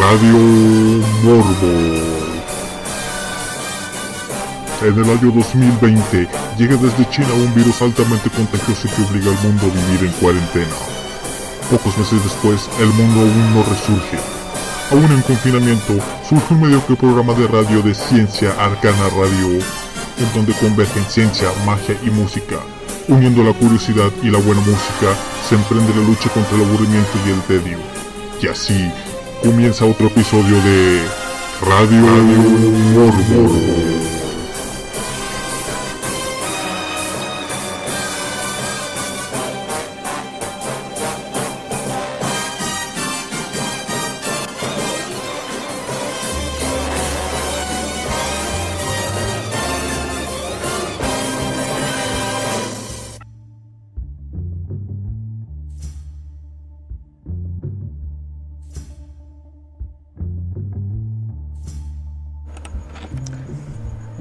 Radio Morbo. En el año 2020 llega desde China un virus altamente contagioso que obliga al mundo a vivir en cuarentena. Pocos meses después, el mundo aún no resurge. Aún en confinamiento, surge un mediocre programa de radio de ciencia arcana radio, en donde convergen ciencia, magia y música. Uniendo la curiosidad y la buena música, se emprende la lucha contra el aburrimiento y el tedio. Y así comienza otro episodio de Radio, Morbo.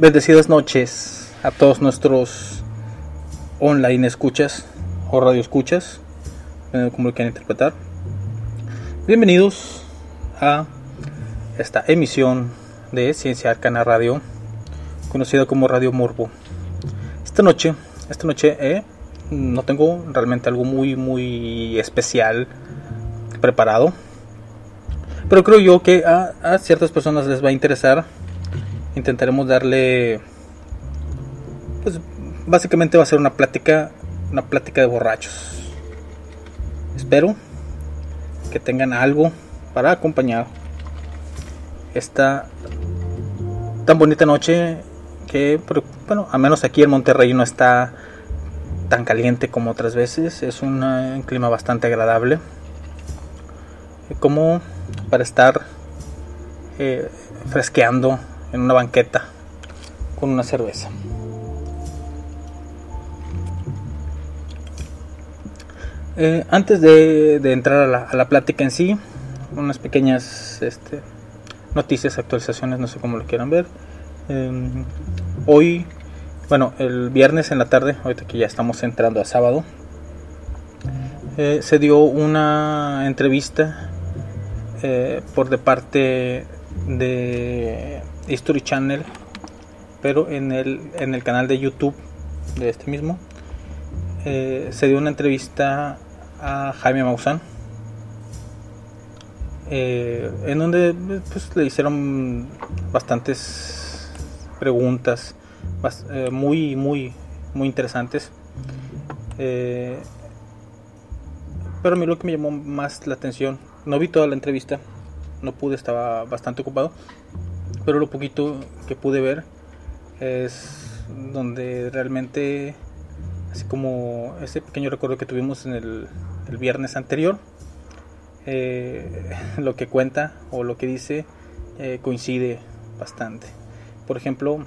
Bendecidas noches a todos nuestros online escuchas o radio escuchas, eh, como lo quieran interpretar. Bienvenidos a esta emisión de Ciencia Arcana Radio, conocida como Radio Morbo. Esta noche, esta noche eh, no tengo realmente algo muy muy especial preparado, pero creo yo que a, a ciertas personas les va a interesar intentaremos darle pues básicamente va a ser una plática una plática de borrachos. Espero que tengan algo para acompañar esta tan bonita noche que bueno al menos aquí en Monterrey no está tan caliente como otras veces. Es un clima bastante agradable. Como para estar eh, fresqueando en una banqueta con una cerveza. Eh, antes de, entrar a la, plática en sí, unas pequeñas este, noticias, actualizaciones, no sé cómo lo quieran ver. Em, hoy, bueno, el viernes en la tarde, ahorita que ya estamos entrando a sábado, eh, se dio una entrevista eh, por de parte de History Channel, pero en el, en el canal de YouTube de este mismo, eh, se dio una entrevista a Jaime Maussan, eh, en donde pues, le hicieron bastantes preguntas eh, muy, muy, muy interesantes. pero a mí lo que me llamó más la atención, no vi toda la entrevista, no pude, estaba bastante ocupado, pero lo poquito que pude ver es donde realmente, así como ese pequeño recuerdo que tuvimos en el, viernes anterior, eh, lo que cuenta o lo que dice eh, coincide bastante. Por ejemplo,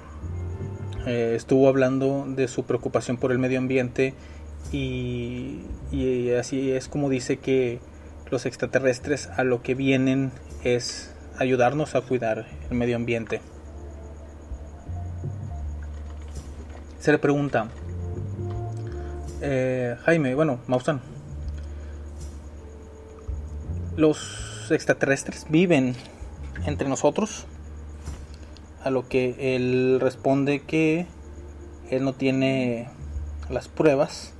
eh, estuvo hablando de su preocupación por el medio ambiente y, y así es como dice que los extraterrestres a lo que vienen es ayudarnos a cuidar el medio ambiente. Se le pregunta, eh, Jaime, bueno, Maussan, los extraterrestres viven entre nosotros, a lo que él responde que él no tiene las pruebas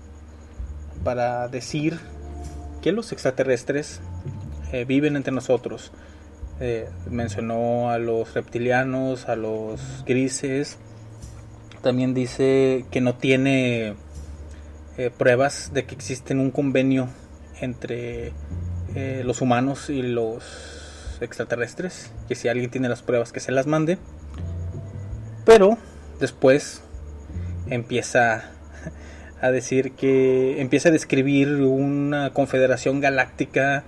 para decir que los extraterrestres eh, viven entre nosotros. Eh, mencionó a los reptilianos, a los grises. También dice que no tiene eh, pruebas de que existe un convenio entre eh, los humanos y los extraterrestres. Que si alguien tiene las pruebas que se las mande. Pero después empieza a decir que empieza a describir una confederación galáctica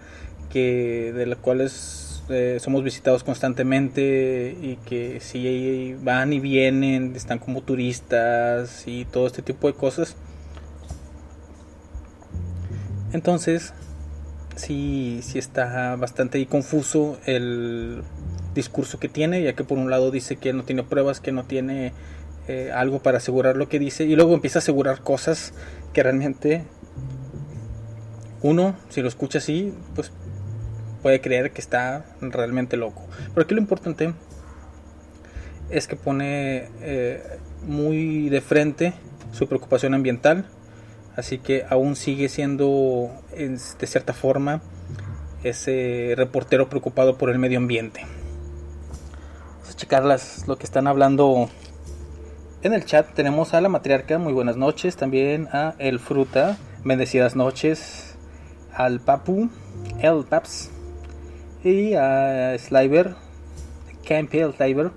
que de la cual es eh, somos visitados constantemente y que si van y vienen, están como turistas y todo este tipo de cosas. Entonces, sí, sí está bastante confuso el discurso que tiene, ya que por un lado dice que no tiene pruebas, que no tiene eh, algo para asegurar lo que dice, y luego empieza a asegurar cosas que realmente uno, si lo escucha así, pues puede creer que está realmente loco. Pero aquí lo importante es que pone eh, muy de frente su preocupación ambiental, así que aún sigue siendo de cierta forma ese reportero preocupado por el medio ambiente. Vamos a checar lo que están hablando en el chat. Tenemos a la matriarca, muy buenas noches, también a El Fruta, bendecidas noches, al Papu, El Paps y a Sliver, Campy El Sliver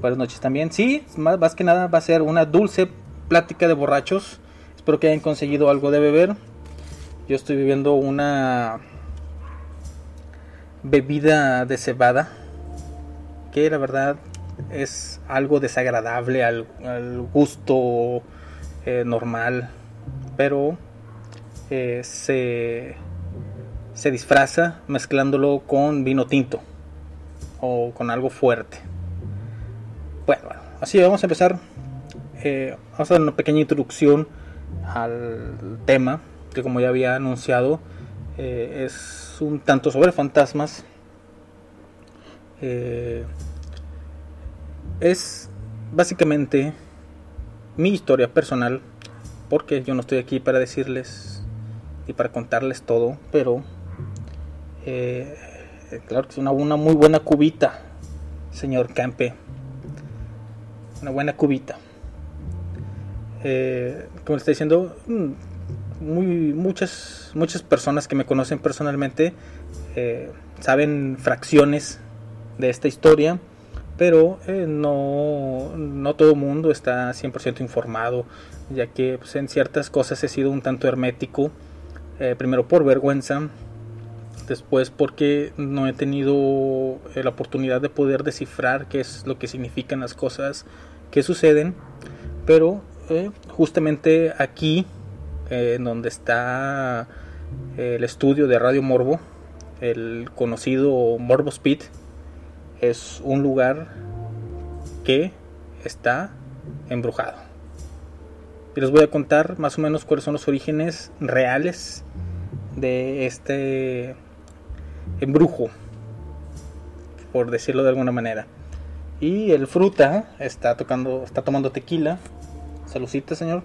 Buenas noches también. Sí, más, que nada va a ser una dulce plática de borrachos. Espero que hayan conseguido algo de beber. Yo estoy viviendo una bebida de cebada. Que la verdad es algo desagradable al, gusto eh, normal. Pero eh, se, se disfraza mezclándolo con vino tinto. O con algo fuerte. Bueno, así vamos a empezar. Eh, vamos a dar una pequeña introducción al tema que como ya había anunciado eh, es un tanto sobre fantasmas. Eh, es básicamente mi historia personal porque yo no estoy aquí para decirles y para contarles todo, pero claro que es una, una muy buena cubita, señor Campe una buena cubita. Eh, como le estoy diciendo, mm, muy, muchas, muchas personas que me conocen personalmente eh, saben fracciones de esta historia, pero eh, no, no todo el mundo está 100% informado, ya que pues, en ciertas cosas he sido un tanto hermético, primero por vergüenza, después porque no he tenido la oportunidad de poder descifrar qué es lo que significan las cosas que suceden, pero eh, justamente aquí, eh, en donde está eh, el estudio de Radio Morbo, el conocido Morbo Speed, es un lugar que está embrujado. Y les voy a contar más o menos cuáles son los orígenes reales de este embrujo, por decirlo de alguna manera. Y el fruta está tocando, está tomando tequila. Saludcita, señor.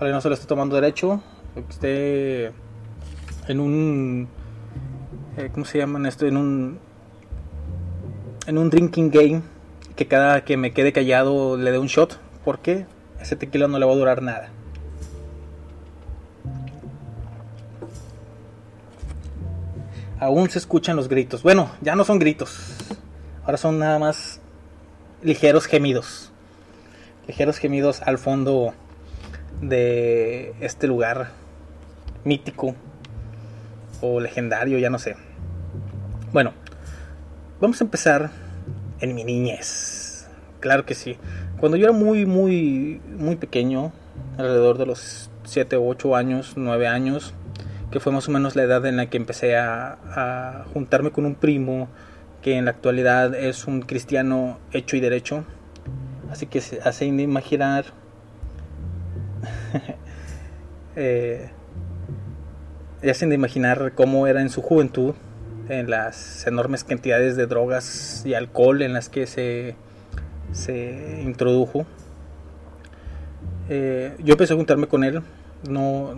Vale, no se lo está tomando derecho. Esté en un. Eh, ¿Cómo se esto? En un. En un drinking game. Que cada que me quede callado le dé un shot. Porque ese tequila no le va a durar nada. Aún se escuchan los gritos. Bueno, ya no son gritos Ahora son nada más ligeros gemidos. Ligeros gemidos al fondo de este lugar mítico o legendario, ya no sé. Bueno, vamos a empezar en mi niñez. Claro que sí. Cuando yo era muy, muy, muy pequeño, alrededor de los 7, 8 años, 9 años, que fue más o menos la edad en la que empecé a, juntarme con un primo, que en la actualidad es un cristiano hecho y derecho. Así que se hace imaginar eh, hacen de imaginar cómo era en su juventud, en las enormes cantidades de drogas y alcohol en las que se, se introdujo. Eh, yo empecé a juntarme con él, no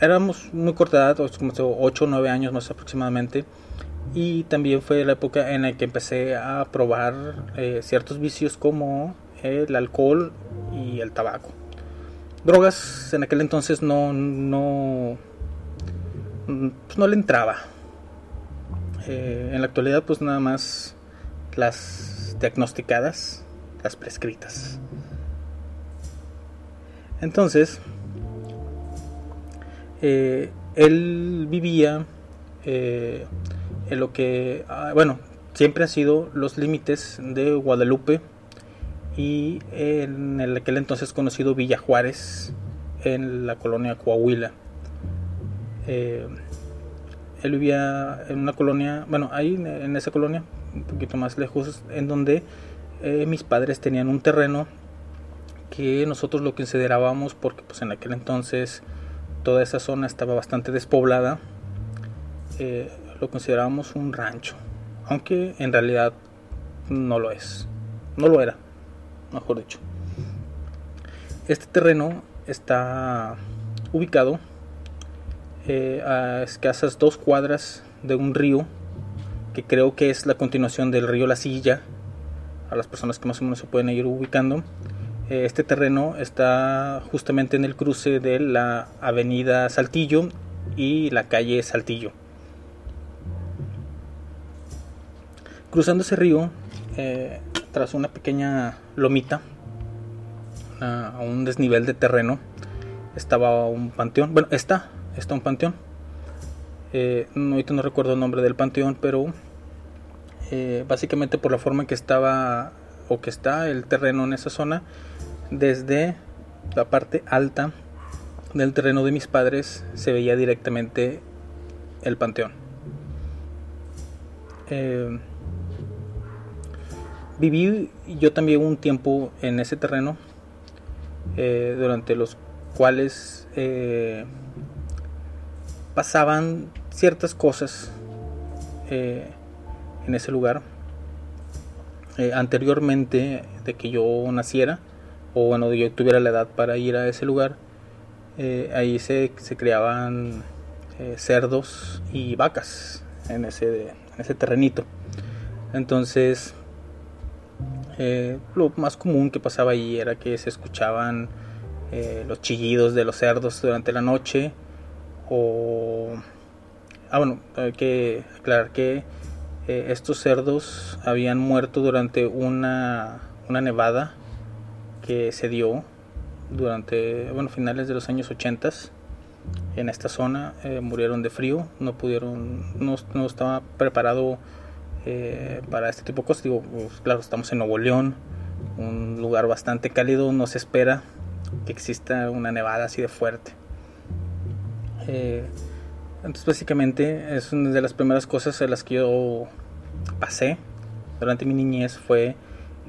éramos muy corta edad, 8 o 9 años más aproximadamente y también fue la época en la que empecé a probar eh, ciertos vicios como el alcohol y el tabaco. Drogas en aquel entonces no, no, pues no le entraba. Eh, en la actualidad pues nada más las diagnosticadas, las prescritas. Entonces, eh, él vivía en lo que, ah, bueno, siempre han sido los límites de Guadalupe y en el aquel entonces conocido Villa Juárez, en la colonia Coahuila. Eh, él vivía en una colonia, bueno, ahí en esa colonia, un poquito más lejos, en donde eh, mis padres tenían un terreno que nosotros lo considerábamos porque pues en aquel entonces toda esa zona estaba bastante despoblada eh, lo considerábamos un rancho, aunque en realidad no lo es, no lo era, mejor dicho. Este terreno está ubicado eh, a escasas dos cuadras de un río que creo que es la continuación del río La Silla, a las personas que más o menos se pueden ir ubicando. Eh, este terreno está justamente en el cruce de la avenida Saltillo y la calle Saltillo. Cruzando ese río, eh, tras una pequeña lomita, a un desnivel de terreno, estaba un panteón. Bueno, está, está un panteón. Eh, ahorita no recuerdo el nombre del panteón, pero básicamente por la forma en que estaba o que está el terreno en esa zona, desde la parte alta del terreno de mis padres se veía directamente el panteón. Eh, viví yo también un tiempo en ese terreno, eh, durante los cuales pasaban ciertas cosas en ese lugar. Eh, anteriormente de que yo naciera, o bueno, yo tuviera la edad para ir a ese lugar, eh, ahí se, se criaban eh, cerdos y vacas en ese, en ese terrenito. Entonces, lo más común que pasaba ahí era que se escuchaban los chillidos de los cerdos durante la noche, o... Ah, bueno, hay que aclarar que eh, estos cerdos habían muerto durante una, una nevada que se dio durante bueno, finales de los años 80 en esta zona eh, murieron de frío no pudieron no, no estaba preparado eh, para este tipo de cosas. Digo pues, claro estamos en Nuevo León un lugar bastante cálido no se espera que exista una nevada así de fuerte entonces básicamente es una de las primeras cosas en las que yo pasé durante mi niñez fue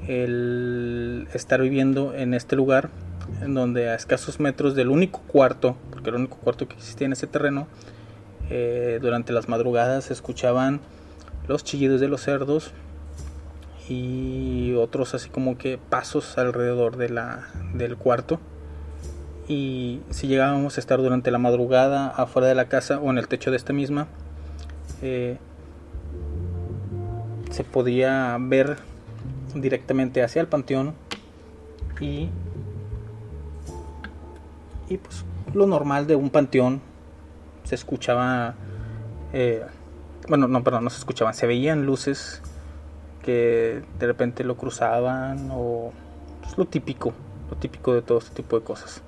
el estar viviendo en este lugar en donde a escasos metros del único cuarto, porque el único cuarto que existía en ese terreno, eh, durante las madrugadas se escuchaban los chillidos de los cerdos y otros así como que pasos alrededor de la, del cuarto y si llegábamos a estar durante la madrugada afuera de la casa o en el techo de esta misma, eh, se podía ver directamente hacia el panteón y, y pues lo normal de un panteón se escuchaba eh, bueno no perdón no se escuchaban se veían luces que de repente lo cruzaban o pues, lo típico lo típico de todo este tipo de cosas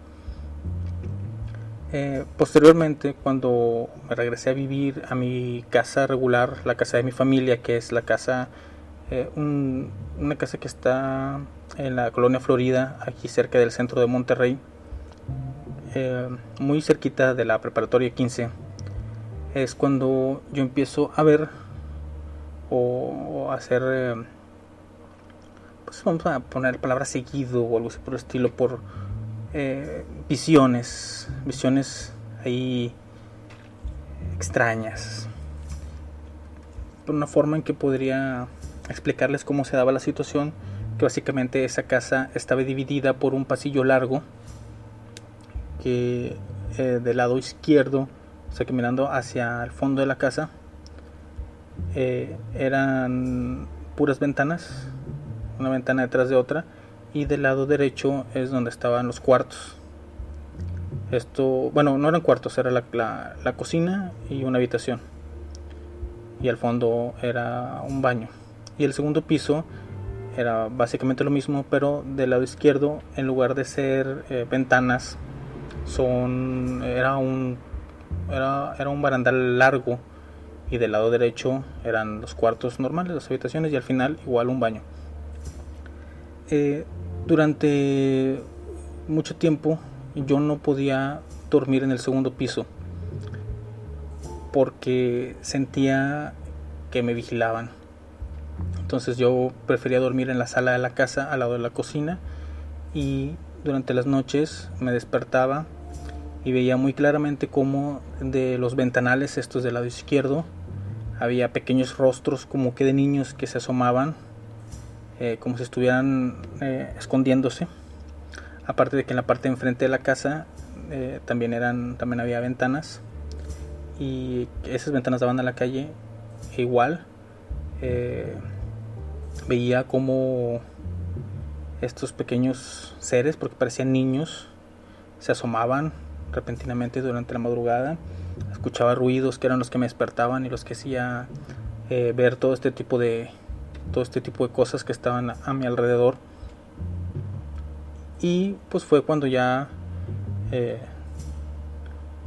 eh, posteriormente, cuando me regresé a vivir a mi casa regular, la casa de mi familia, que es la casa, eh, una casa que está en la colonia Florida, aquí cerca del centro de Monterrey, eh, muy cerquita de la preparatoria 15, es cuando yo empiezo a ver o, hacer, pues vamos a poner palabra seguido o algo así por el estilo, por eh, visiones, visiones ahí extrañas. Una forma en que podría explicarles cómo se daba la situación, que básicamente esa casa estaba dividida por un pasillo largo que eh, del lado izquierdo, o sea que mirando hacia el fondo de la casa, eh, eran puras ventanas, una ventana detrás de otra, y del lado derecho es donde estaban los cuartos. Esto, bueno, no eran cuartos, era la, la, cocina y una habitación. Y al fondo era un baño. Y el segundo piso era básicamente lo mismo, pero del lado izquierdo, en lugar de ser eh, ventanas, son era un era, era un barandal largo y del lado derecho eran los cuartos normales, las habitaciones y al final igual un baño. Eh, durante mucho tiempo yo no podía dormir en el segundo piso porque sentía que me vigilaban. Entonces yo prefería dormir en la sala de la casa al lado de la cocina y durante las noches me despertaba y veía muy claramente cómo de los ventanales estos del lado izquierdo había pequeños rostros como que de niños que se asomaban eh, como si estuvieran eh, escondiéndose. Aparte de que en la parte de enfrente de la casa eh, también eran también había ventanas. Y esas ventanas daban a la calle. E igual veía como estos pequeños seres porque parecían niños se asomaban repentinamente durante la madrugada. Escuchaba ruidos que eran los que me despertaban y los que hacía ver todo este tipo de todo este tipo de cosas que estaban a, mi alrededor. Y pues fue cuando ya eh,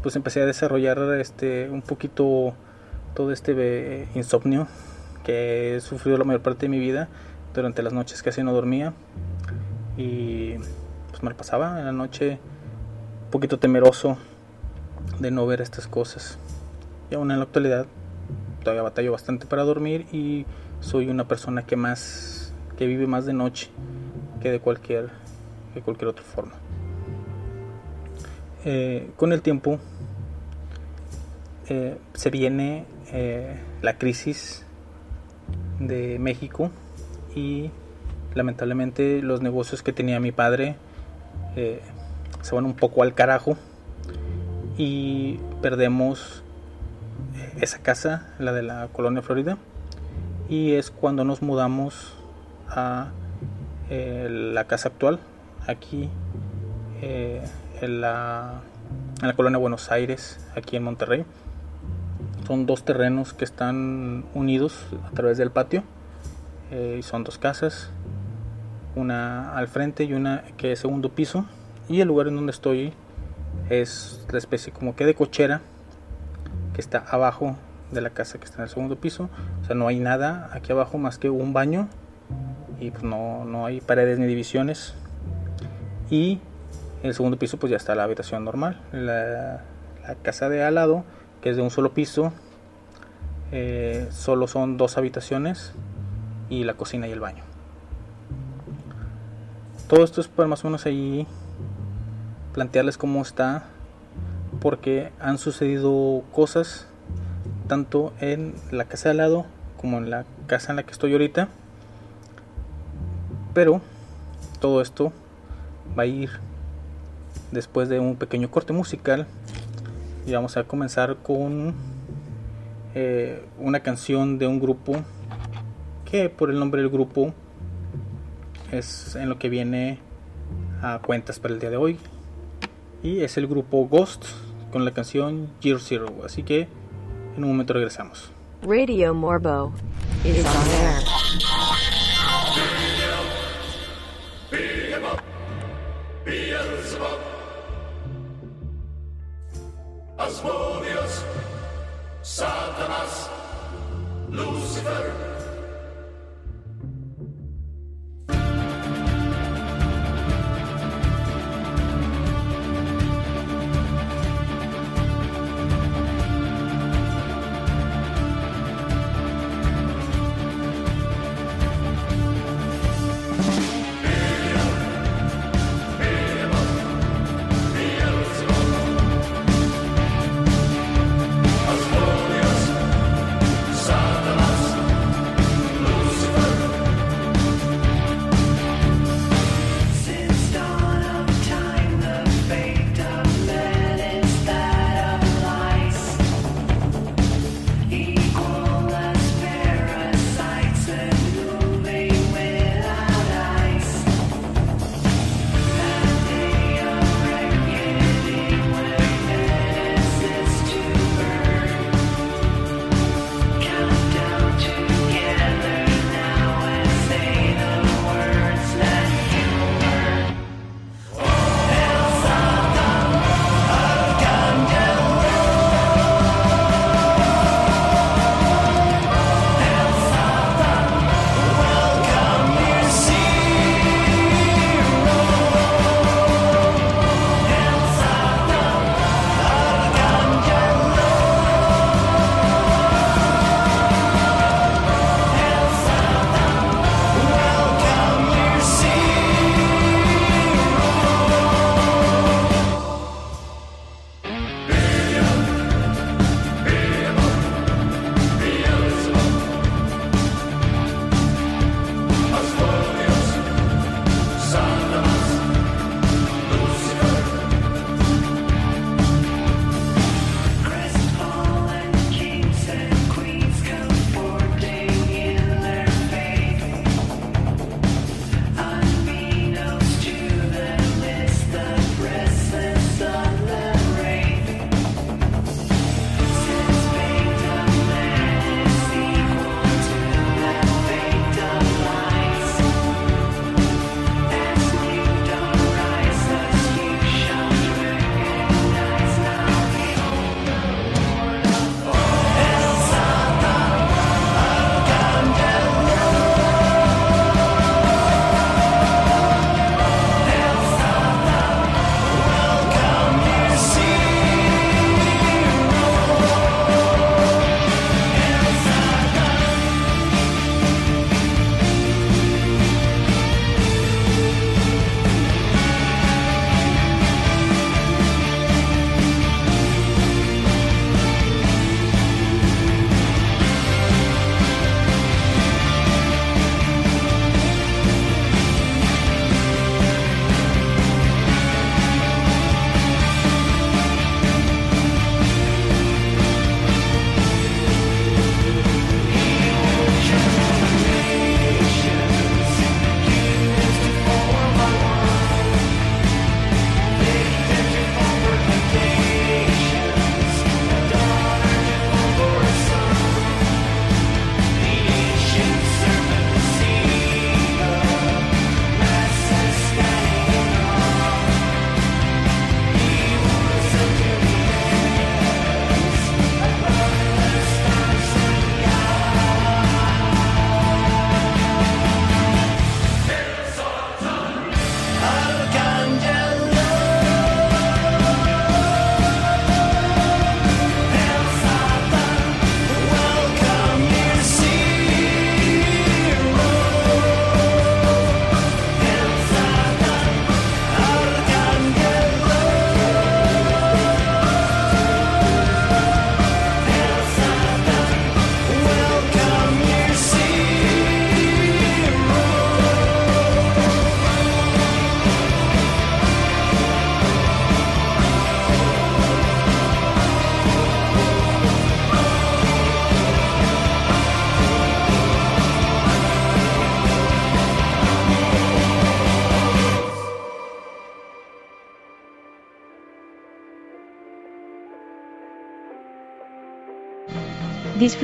pues empecé a desarrollar este un poquito todo este eh, insomnio que he sufrido la mayor parte de mi vida durante las noches casi no dormía y pues me lo pasaba en la noche un poquito temeroso de no ver estas cosas. Y aún en la actualidad todavía batallo bastante para dormir y soy una persona que más que vive más de noche que de cualquier de cualquier otra forma. Eh, con el tiempo eh, se viene eh, la crisis de México y lamentablemente los negocios que tenía mi padre se van un poco al carajo y perdemos esa casa, la de la colonia Florida, y es cuando nos mudamos a eh, la casa actual, aquí eh, en, la, en la colonia Buenos Aires, aquí en Monterrey. Son dos terrenos que están unidos a través del patio, eh, y son dos casas, una al frente y una que es segundo piso y el lugar en donde estoy es la especie como que de cochera que está abajo de la casa que está en el segundo piso. O sea, no hay nada aquí abajo más que un baño y pues no, no hay paredes ni divisiones. Y en el segundo piso pues ya está la habitación normal. La, casa de al lado, que es de un solo piso, eh, solo son dos habitaciones y la cocina y el baño. Todo esto es pues más o menos ahí plantearles cómo está, porque han sucedido cosas tanto en la casa de al lado como en la casa en la que estoy ahorita. Pero todo esto va a ir después de un pequeño corte musical y vamos a comenzar con eh, una canción de un grupo que por el nombre del grupo es en lo que viene a cuentas para el día de hoy y es el grupo Ghost con la canción Year Zero. Así que en un momento regresamos. Radio Morbo is on air. Asmodeus, Satanas, Lucifer.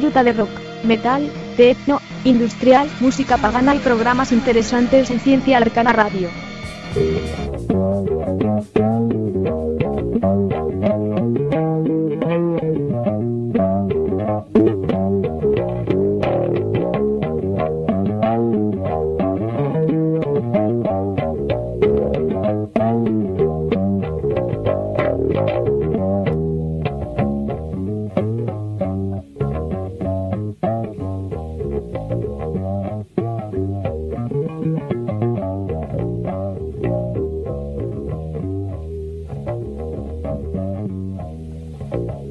disfruta de rock, metal, techno, industrial, música pagana y programas interesantes en Ciencia Arcana Radio. you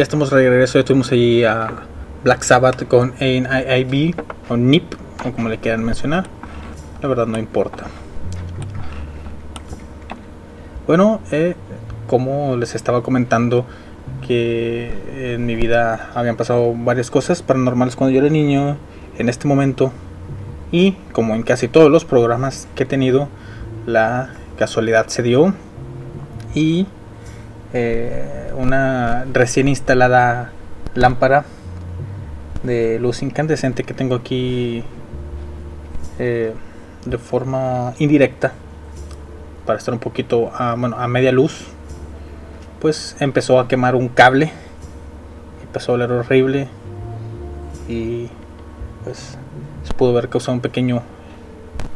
Ya estamos de regreso, ya estuvimos allí a Black Sabbath con AIB o NIP, o como le quieran mencionar. La verdad no importa. Bueno, eh, como les estaba comentando que en mi vida habían pasado varias cosas paranormales cuando yo era niño, en este momento y como en casi todos los programas que he tenido, la casualidad se dio y eh, una recién instalada lámpara de luz incandescente que tengo aquí eh, de forma indirecta para estar un poquito a, bueno, a media luz pues empezó a quemar un cable empezó a oler horrible y pues se pudo ver causado un pequeño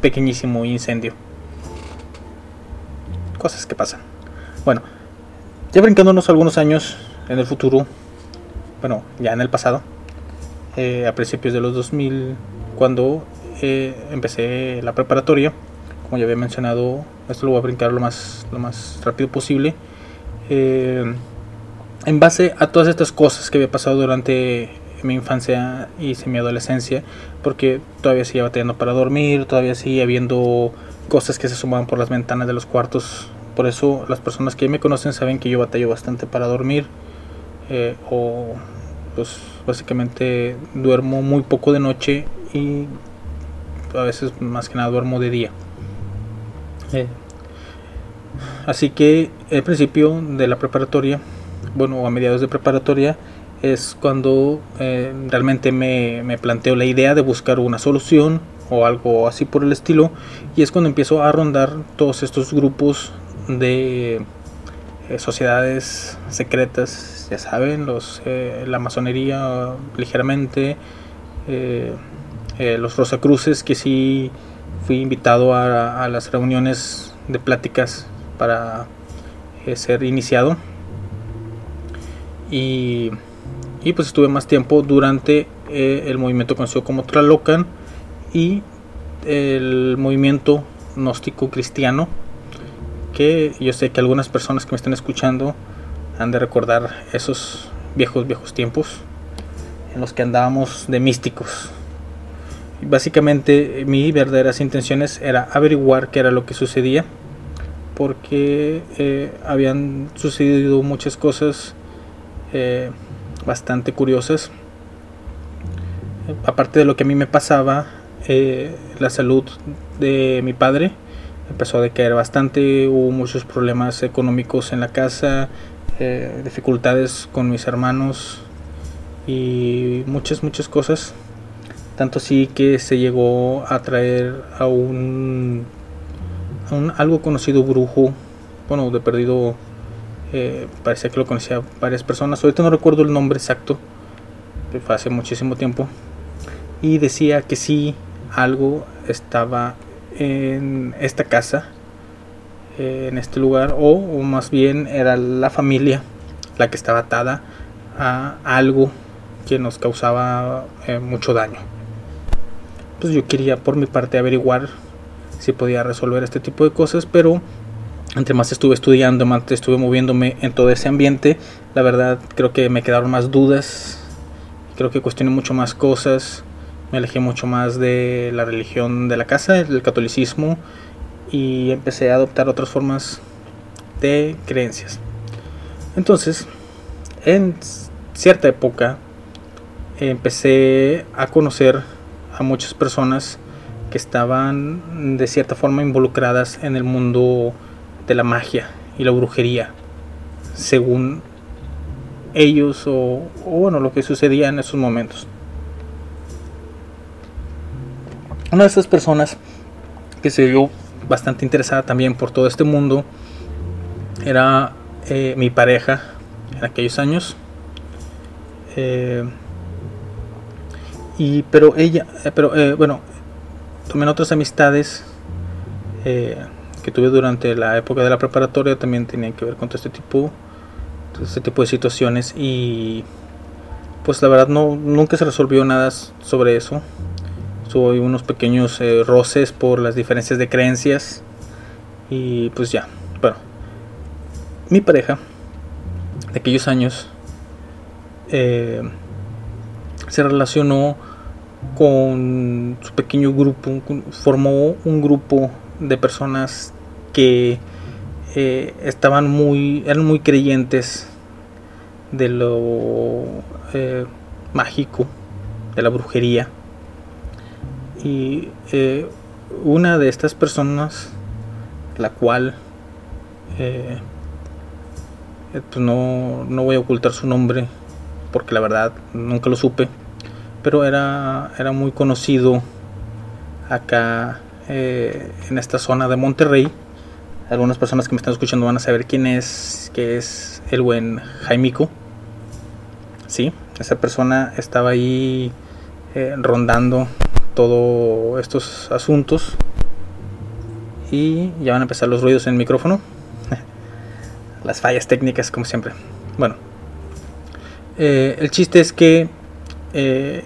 pequeñísimo incendio. Cosas que pasan. Bueno ya brincándonos algunos años en el futuro bueno ya en el pasado eh, a principios de los 2000 cuando eh, empecé la preparatoria como ya había mencionado esto lo voy a brincar lo más lo más rápido posible eh, en base a todas estas cosas que había pasado durante mi infancia y mi adolescencia, porque todavía seguía batallando para dormir, todavía seguía viendo cosas que se sumaban por las ventanas de los cuartos. Por eso las personas que me conocen saben que yo batallo bastante para dormir. eh, o pues básicamente duermo muy poco de noche y a veces más que nada duermo de día. Eh, Así que el principio de la preparatoria, bueno, a mediados de preparatoria, es cuando eh, realmente me, me planteo la idea de buscar una solución o algo así por el estilo. Y es cuando empiezo a rondar todos estos grupos de eh, sociedades secretas, ya saben, los, eh, la masonería ligeramente, eh, eh, los Rosacruces, que sí fui invitado a, las reuniones de pláticas para ser iniciado. Y, y pues estuve más tiempo durante el movimiento conocido como Tlalocan y el movimiento gnóstico cristiano que yo sé que algunas personas que me están escuchando han de recordar esos viejos viejos tiempos en los que andábamos de místicos básicamente mi verdaderas intenciones era averiguar qué era lo que sucedía porque eh, habían sucedido muchas cosas eh, bastante curiosas. Aparte de lo que a mí me pasaba, eh, la salud de mi padre empezó a decaer bastante, hubo muchos problemas económicos en la casa, eh, dificultades con mis hermanos y muchas, muchas cosas. Tanto así que se llegó a traer a un a un algo conocido brujo, bueno, de perdido, eh, parecía que lo conocía varias personas, ahorita no recuerdo el nombre exacto, fue hace muchísimo tiempo, y decía que sí, algo estaba en esta casa, eh, en este lugar, o, más bien era la familia la que estaba atada a algo que nos causaba eh, mucho daño. Pues yo quería por mi parte averiguar si podía resolver este tipo de cosas, pero entre más estuve estudiando, más estuve moviéndome en todo ese ambiente, la verdad creo que me quedaron más dudas, creo que cuestioné mucho más cosas, me alejé mucho más de la religión de la casa, del catolicismo, y empecé a adoptar otras formas de creencias. Entonces, en cierta época, empecé a conocer a muchas personas que estaban de cierta forma involucradas en el mundo de la magia y la brujería, según ellos o, o bueno, lo que sucedía en esos momentos. Una de esas personas que se vio bastante interesada también por todo este mundo era eh, mi pareja en aquellos años. Eh, y pero ella, eh, pero eh, bueno, también otras amistades eh, que tuve durante la época de la preparatoria también tenían que ver con este tipo, todo este tipo de situaciones y pues la verdad no nunca se resolvió nada sobre eso. Ahí unos pequeños eh, roces por las diferencias de creencias y pues ya, bueno, mi pareja de aquellos años eh, se relacionó con su pequeño grupo, formó un grupo de personas que eh, estaban muy, eran muy creyentes de lo mágico, de la brujería. Y eh, una de estas personas, la cual eh, pues no, no voy a ocultar su nombre, porque la verdad nunca lo supe, pero era, era muy conocido acá eh, en esta zona de Monterrey. Algunas personas que me están escuchando van a saber quién es, que es el buen Jaimico. Sí, esa persona estaba ahí eh, rondando todos estos asuntos. Y ya van a empezar los ruidos en el micrófono. Las fallas técnicas, como siempre. Bueno, eh, el chiste es que eh,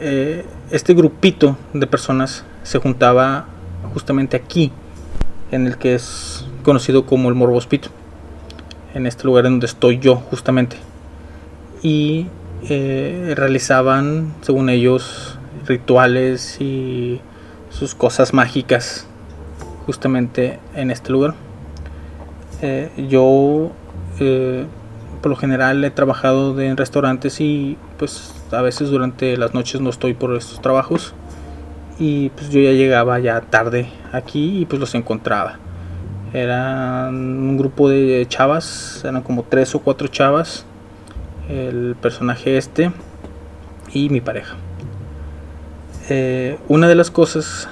eh, este grupito de personas se juntaba justamente aquí, en el que es conocido como el Morbospito, en este lugar en donde estoy yo, justamente. Y realizaban, según ellos, rituales y sus cosas mágicas, justamente en este lugar. Eh, yo, eh, por lo general, he trabajado en restaurantes y, pues, a veces durante las noches no estoy por estos trabajos. Y pues yo ya llegaba ya tarde aquí y pues los encontraba. Eran un grupo de chavas, eran como tres o cuatro chavas. El personaje este y mi pareja. Eh, una de las cosas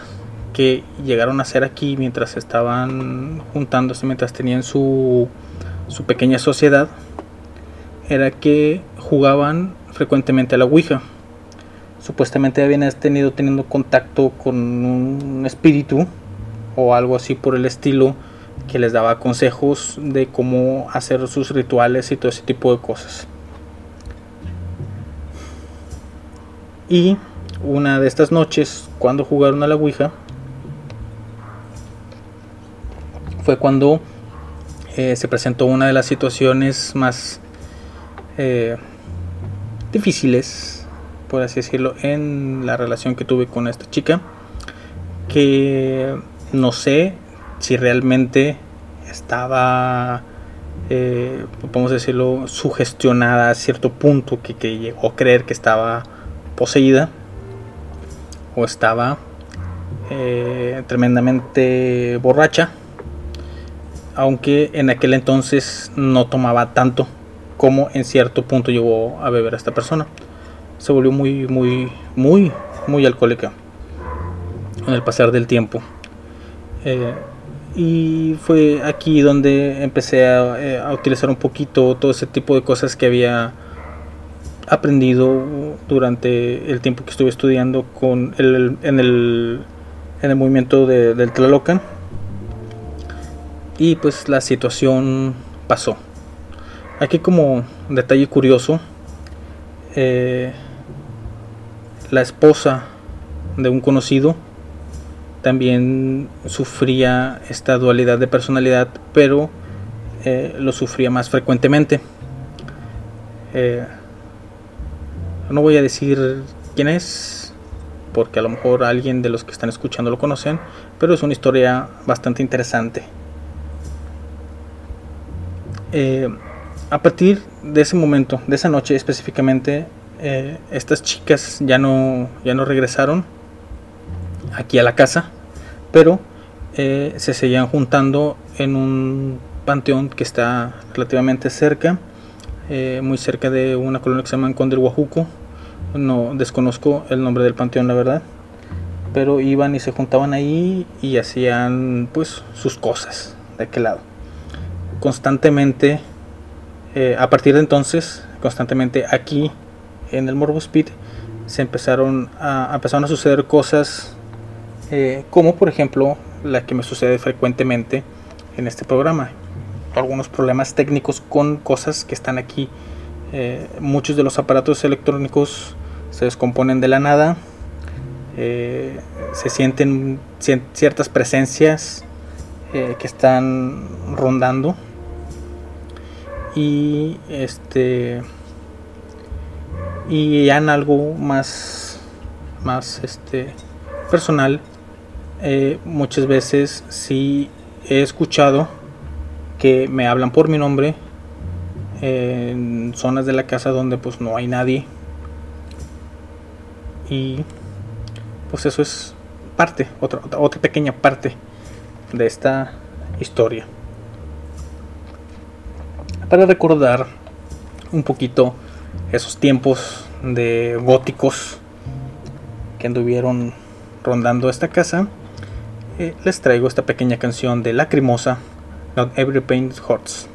que llegaron a hacer aquí mientras estaban juntándose, mientras tenían su, su pequeña sociedad, era que jugaban frecuentemente a la Ouija. Supuestamente habían tenido teniendo contacto con un espíritu o algo así por el estilo que les daba consejos de cómo hacer sus rituales y todo ese tipo de cosas. Y una de estas noches, cuando jugaron a la Ouija, fue cuando eh, se presentó una de las situaciones más eh, difíciles, por así decirlo, en la relación que tuve con esta chica, que no sé si realmente estaba, eh, podemos decirlo, sugestionada a cierto punto que llegó a creer que estaba poseída o estaba eh, tremendamente borracha aunque en aquel entonces no tomaba tanto como en cierto punto llegó a beber a esta persona. Se volvió muy, muy, muy, muy alcohólica con el pasar del tiempo. Eh, y fue aquí donde empecé eh, a utilizar un poquito todo ese tipo de cosas que había aprendido durante el tiempo que estuve estudiando con el, en, el, en el movimiento de- del Tlalocan y pues la situación pasó. Aquí como detalle curioso, eh, la esposa de un conocido también sufría esta dualidad de personalidad, pero eh, lo sufría más frecuentemente. Eh, no voy a decir quién es, porque a lo mejor alguien de los que están escuchando lo conocen, pero es una historia bastante interesante. Eh, a partir de ese momento, de esa noche específicamente, eh, estas chicas ya no, ya no regresaron aquí a la casa, pero eh, se seguían juntando en un panteón que está relativamente cerca, eh, muy cerca de una colonia que se llama Conde del Guajuco. No desconozco el nombre del panteón, la verdad, pero iban y se juntaban ahí y hacían pues sus cosas de aquel lado constantemente, eh, a partir de entonces, constantemente aquí en el Morbo Speed se empezaron a- empezaron a suceder cosas eh, como por ejemplo la que me sucede frecuentemente en este programa. Algunos problemas técnicos con cosas que están aquí. Eh, muchos de los aparatos electrónicos se descomponen de la nada. Eh, se sienten ciertas presencias eh, que están rondando y este Y ya en algo más, más este, personal, muchas veces sí he escuchado que me hablan por mi nombre en zonas de la casa donde pues no hay nadie. Y pues eso es parte, otra, otra, pequeña parte de esta historia. Para recordar un poquito esos tiempos de góticos que anduvieron rondando esta casa, eh, les traigo esta pequeña canción de Lacrimosa, Not Every Pain Hurts.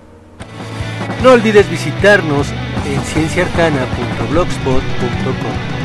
No olvides visitarnos en cienciaarcana.blogspot.com.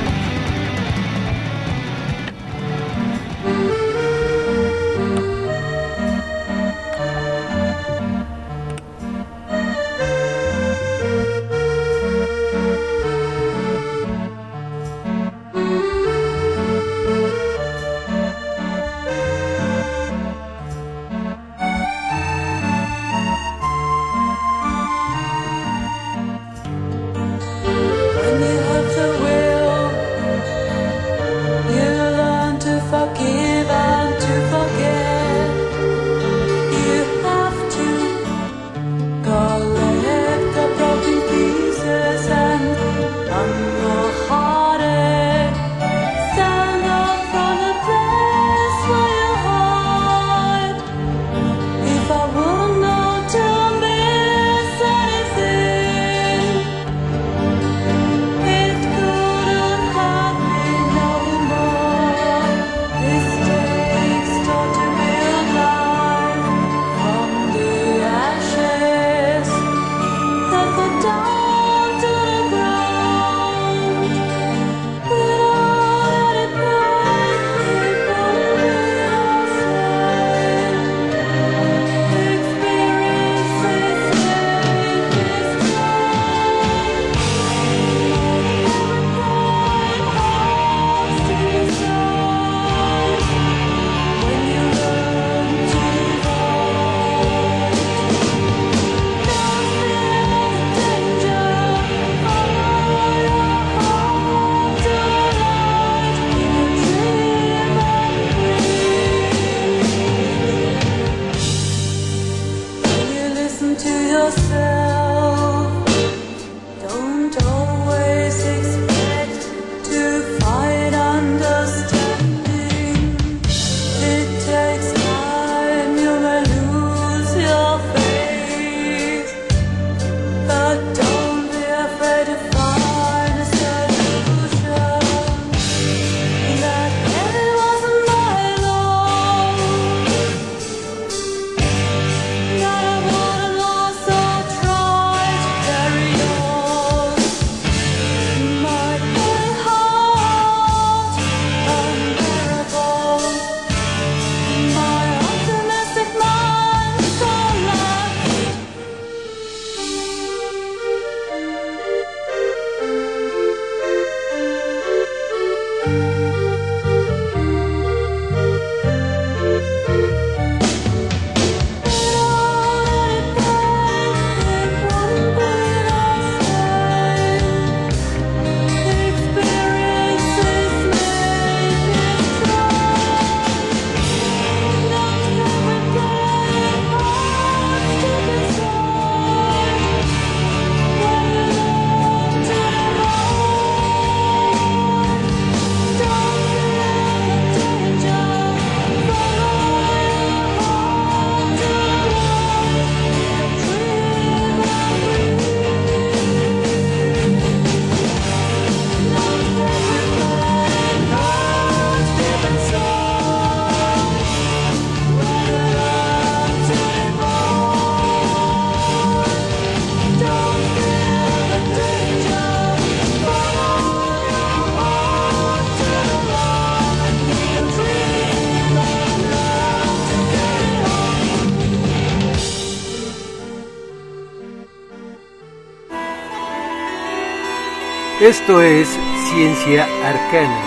Esto es Ciencia Arcana,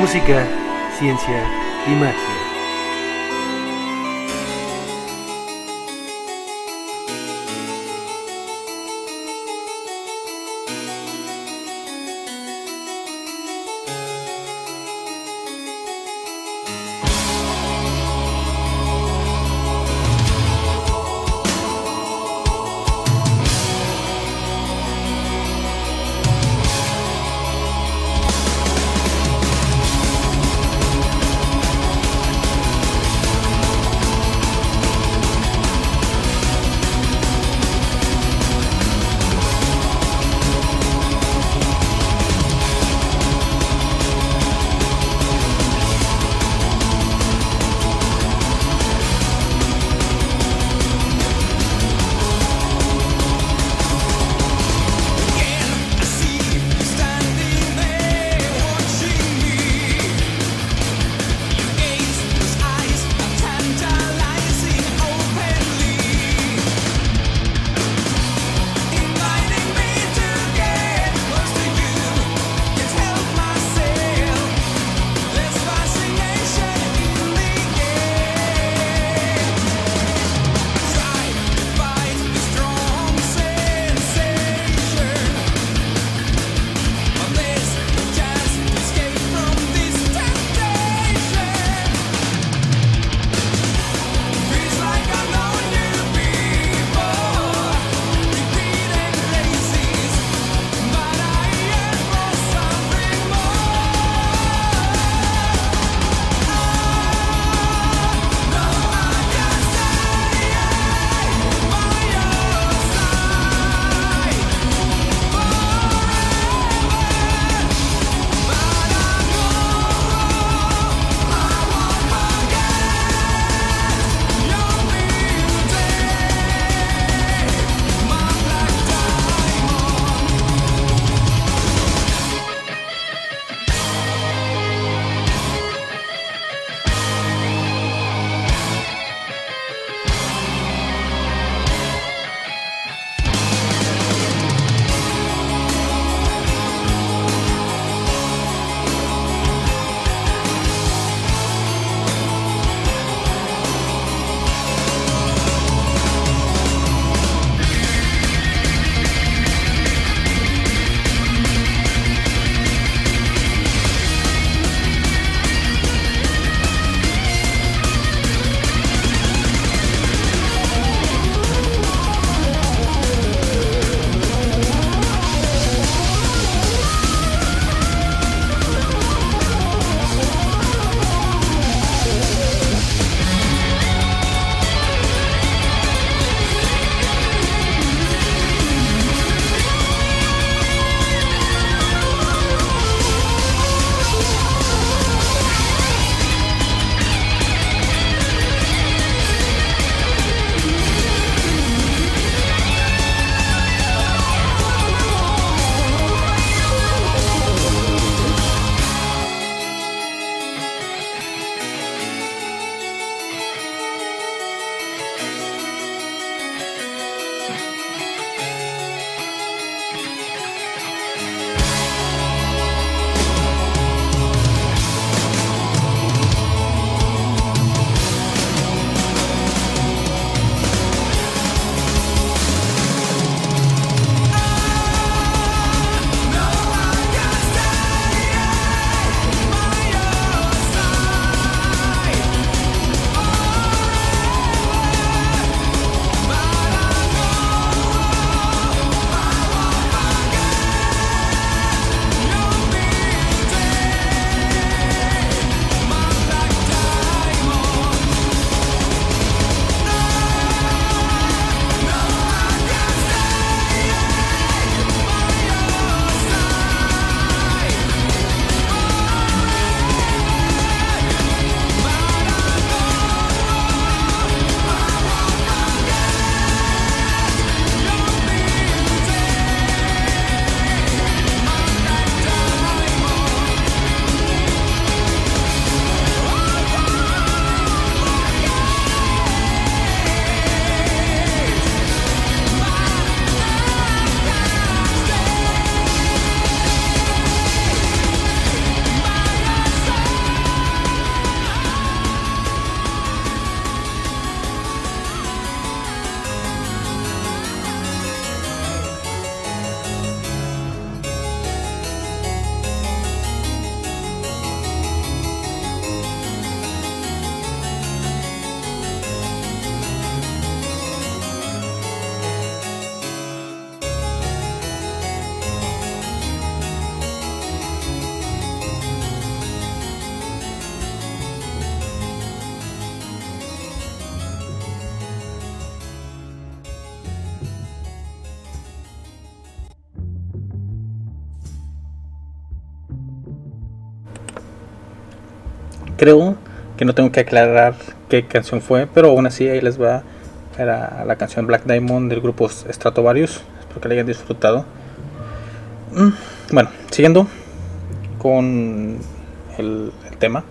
música, ciencia y magia. Que no tengo que aclarar qué canción fue, pero aún así ahí les va. Era la canción Black Diamond del grupo Stratovarius. Espero que la hayan disfrutado. Mm, Bueno, siguiendo con el, tema.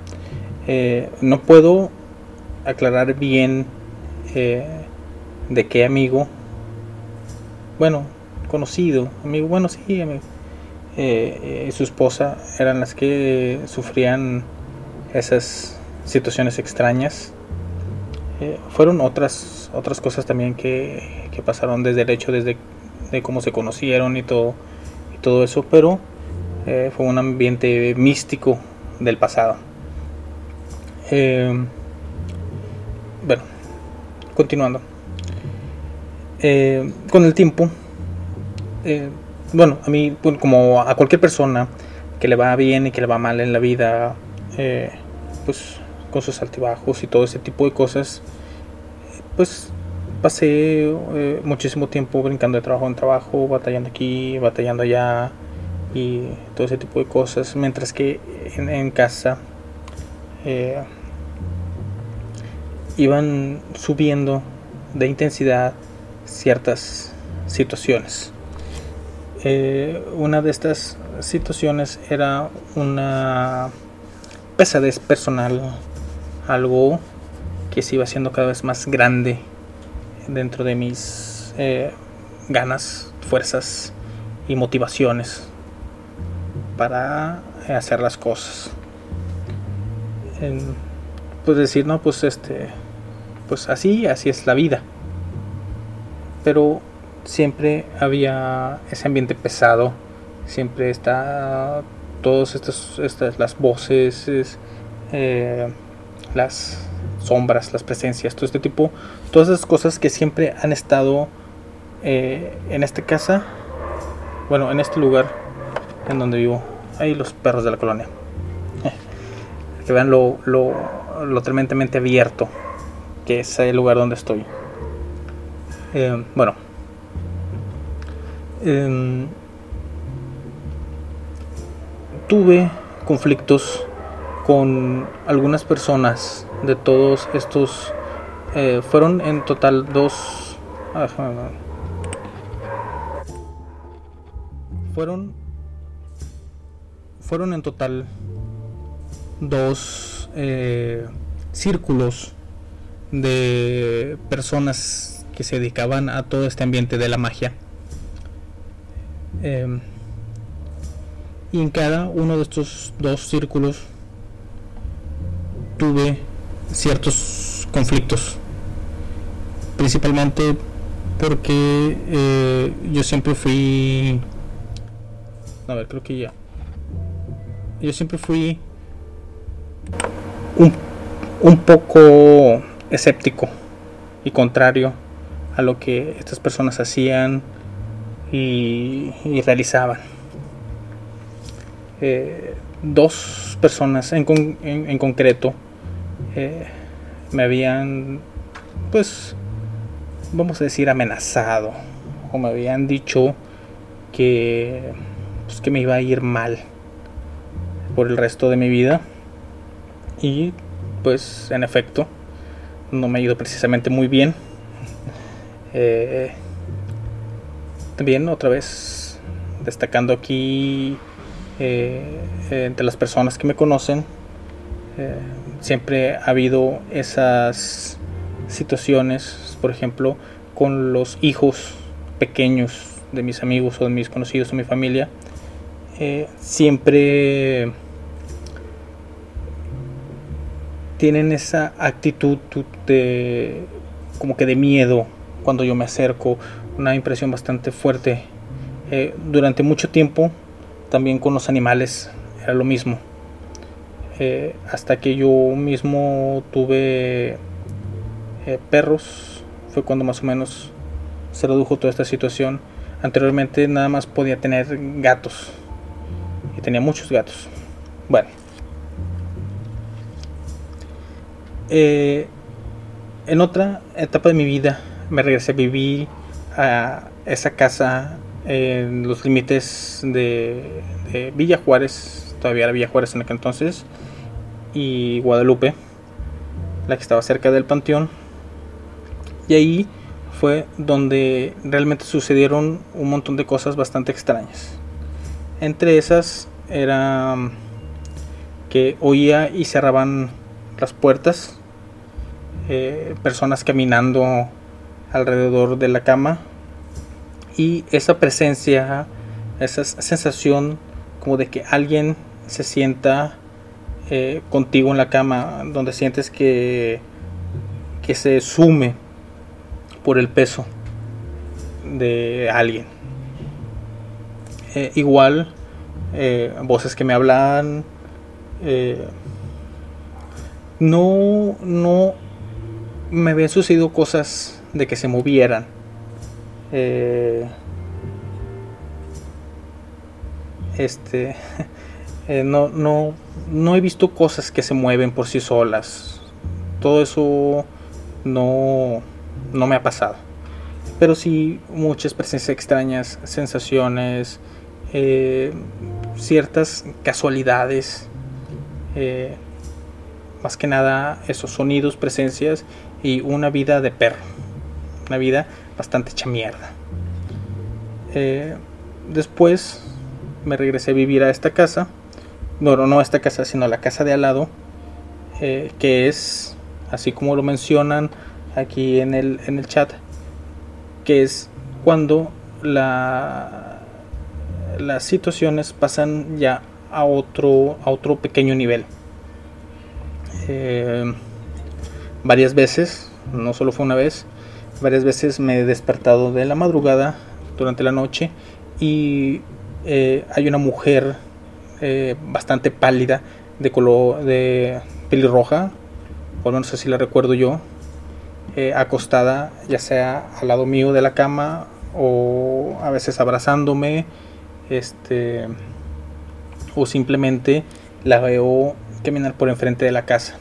Eh, no puedo aclarar bien eh, de qué amigo, bueno, conocido, amigo, bueno, sí, amigo, eh, eh, su esposa eran las que sufrían esas situaciones extrañas. Eh, fueron otras otras cosas también que, que pasaron desde el hecho desde de cómo se conocieron y todo y todo eso, pero eh, fue un ambiente místico del pasado. Eh, bueno, continuando. Eh, con el tiempo, eh, bueno, a mí, bueno, como a cualquier persona que le va bien y que le va mal en la vida, pues con sus altibajos y todo ese tipo de cosas, pues pasé eh, muchísimo tiempo brincando de trabajo en trabajo, batallando aquí, batallando allá y todo ese tipo de cosas, mientras que en, casa eh, iban subiendo de intensidad ciertas situaciones. Eh, una de estas situaciones era una pesadez personal, algo que se iba haciendo cada vez más grande dentro de mis eh, ganas, fuerzas y motivaciones para hacer las cosas. Pues decir, no, pues este, pues así, así es la vida. Pero siempre había ese ambiente pesado, siempre está todos estos, estas, las voces, es, eh, las sombras, las presencias, todo este tipo, todas esas cosas que siempre han estado eh, en esta casa, bueno, en este lugar en donde vivo, ahí los perros de la colonia. que vean lo, lo, lo tremendamente abierto que es el lugar donde estoy. Eh, bueno. Em, tuve conflictos con algunas personas de todos estos. eh, fueron en total dos. ah. Fueron. Fueron en total dos eh, círculos de personas que se dedicaban a todo este ambiente de la magia. Eh, y en cada uno de estos dos círculos tuve ciertos conflictos. Principalmente porque eh, yo siempre fui... A ver, creo que ya. Yo siempre fui un, un poco escéptico y contrario a lo que estas personas hacían y, realizaban. Eh, dos personas en, con- en- en concreto eh, me habían, pues, vamos a decir, amenazado o me habían dicho que, pues, que me iba a ir mal por el resto de mi vida y pues en efecto no me ha ido precisamente muy bien. Eh, también otra vez destacando aquí eh, entre las personas que me conocen, siempre ha habido esas situaciones, por ejemplo, con los hijos pequeños de mis amigos o de mis conocidos o mi familia. eh, siempre tienen esa actitud de como que de miedo cuando yo me acerco, una impresión bastante fuerte. Eh, durante mucho tiempo también con los animales era lo mismo. Eh, hasta que yo mismo tuve eh, perros, fue cuando más o menos se redujo toda esta situación. Anteriormente nada más podía tener gatos y tenía muchos gatos. Bueno. Eh, en otra etapa de mi vida me regresé a vivir a esa casa en los límites de Villa Juárez, todavía Villa Juárez en aquel entonces, y Guadalupe, la que estaba cerca del panteón. Y ahí fue donde realmente sucedieron un montón de cosas bastante extrañas. Entre esas era mm, que oía y cerraban las puertas, eh, personas caminando alrededor de la cama y esa presencia, esa sensación como de que alguien se sienta eh, contigo en la cama, donde sientes que, que se sume por el peso de alguien. Eh, igual, eh, voces que me hablan. no, no me habían sucedido cosas de que se movieran. Este, eh, no, no, no he visto cosas que se mueven por sí solas. Todo eso no, no me ha pasado. Pero sí muchas presencias extrañas, sensaciones, eh, ciertas casualidades. eh, más que nada esos sonidos, presencias y una vida de perro. Una vida bastante hecha mierda. Después me regresé a vivir a esta casa. No, no, esta casa, sino la casa de al lado. eh, que es, así como lo mencionan aquí en el, en el chat, que es cuando la, las situaciones pasan ya a otro, a otro pequeño nivel. Eh, varias veces, no solo fue una vez, varias veces me he despertado de la madrugada durante la noche y eh, hay una mujer eh, bastante pálida de color de pelirroja, por lo menos así la recuerdo yo, eh, acostada ya sea al lado mío de la cama o a veces abrazándome, este o simplemente la veo caminar por enfrente de la casa.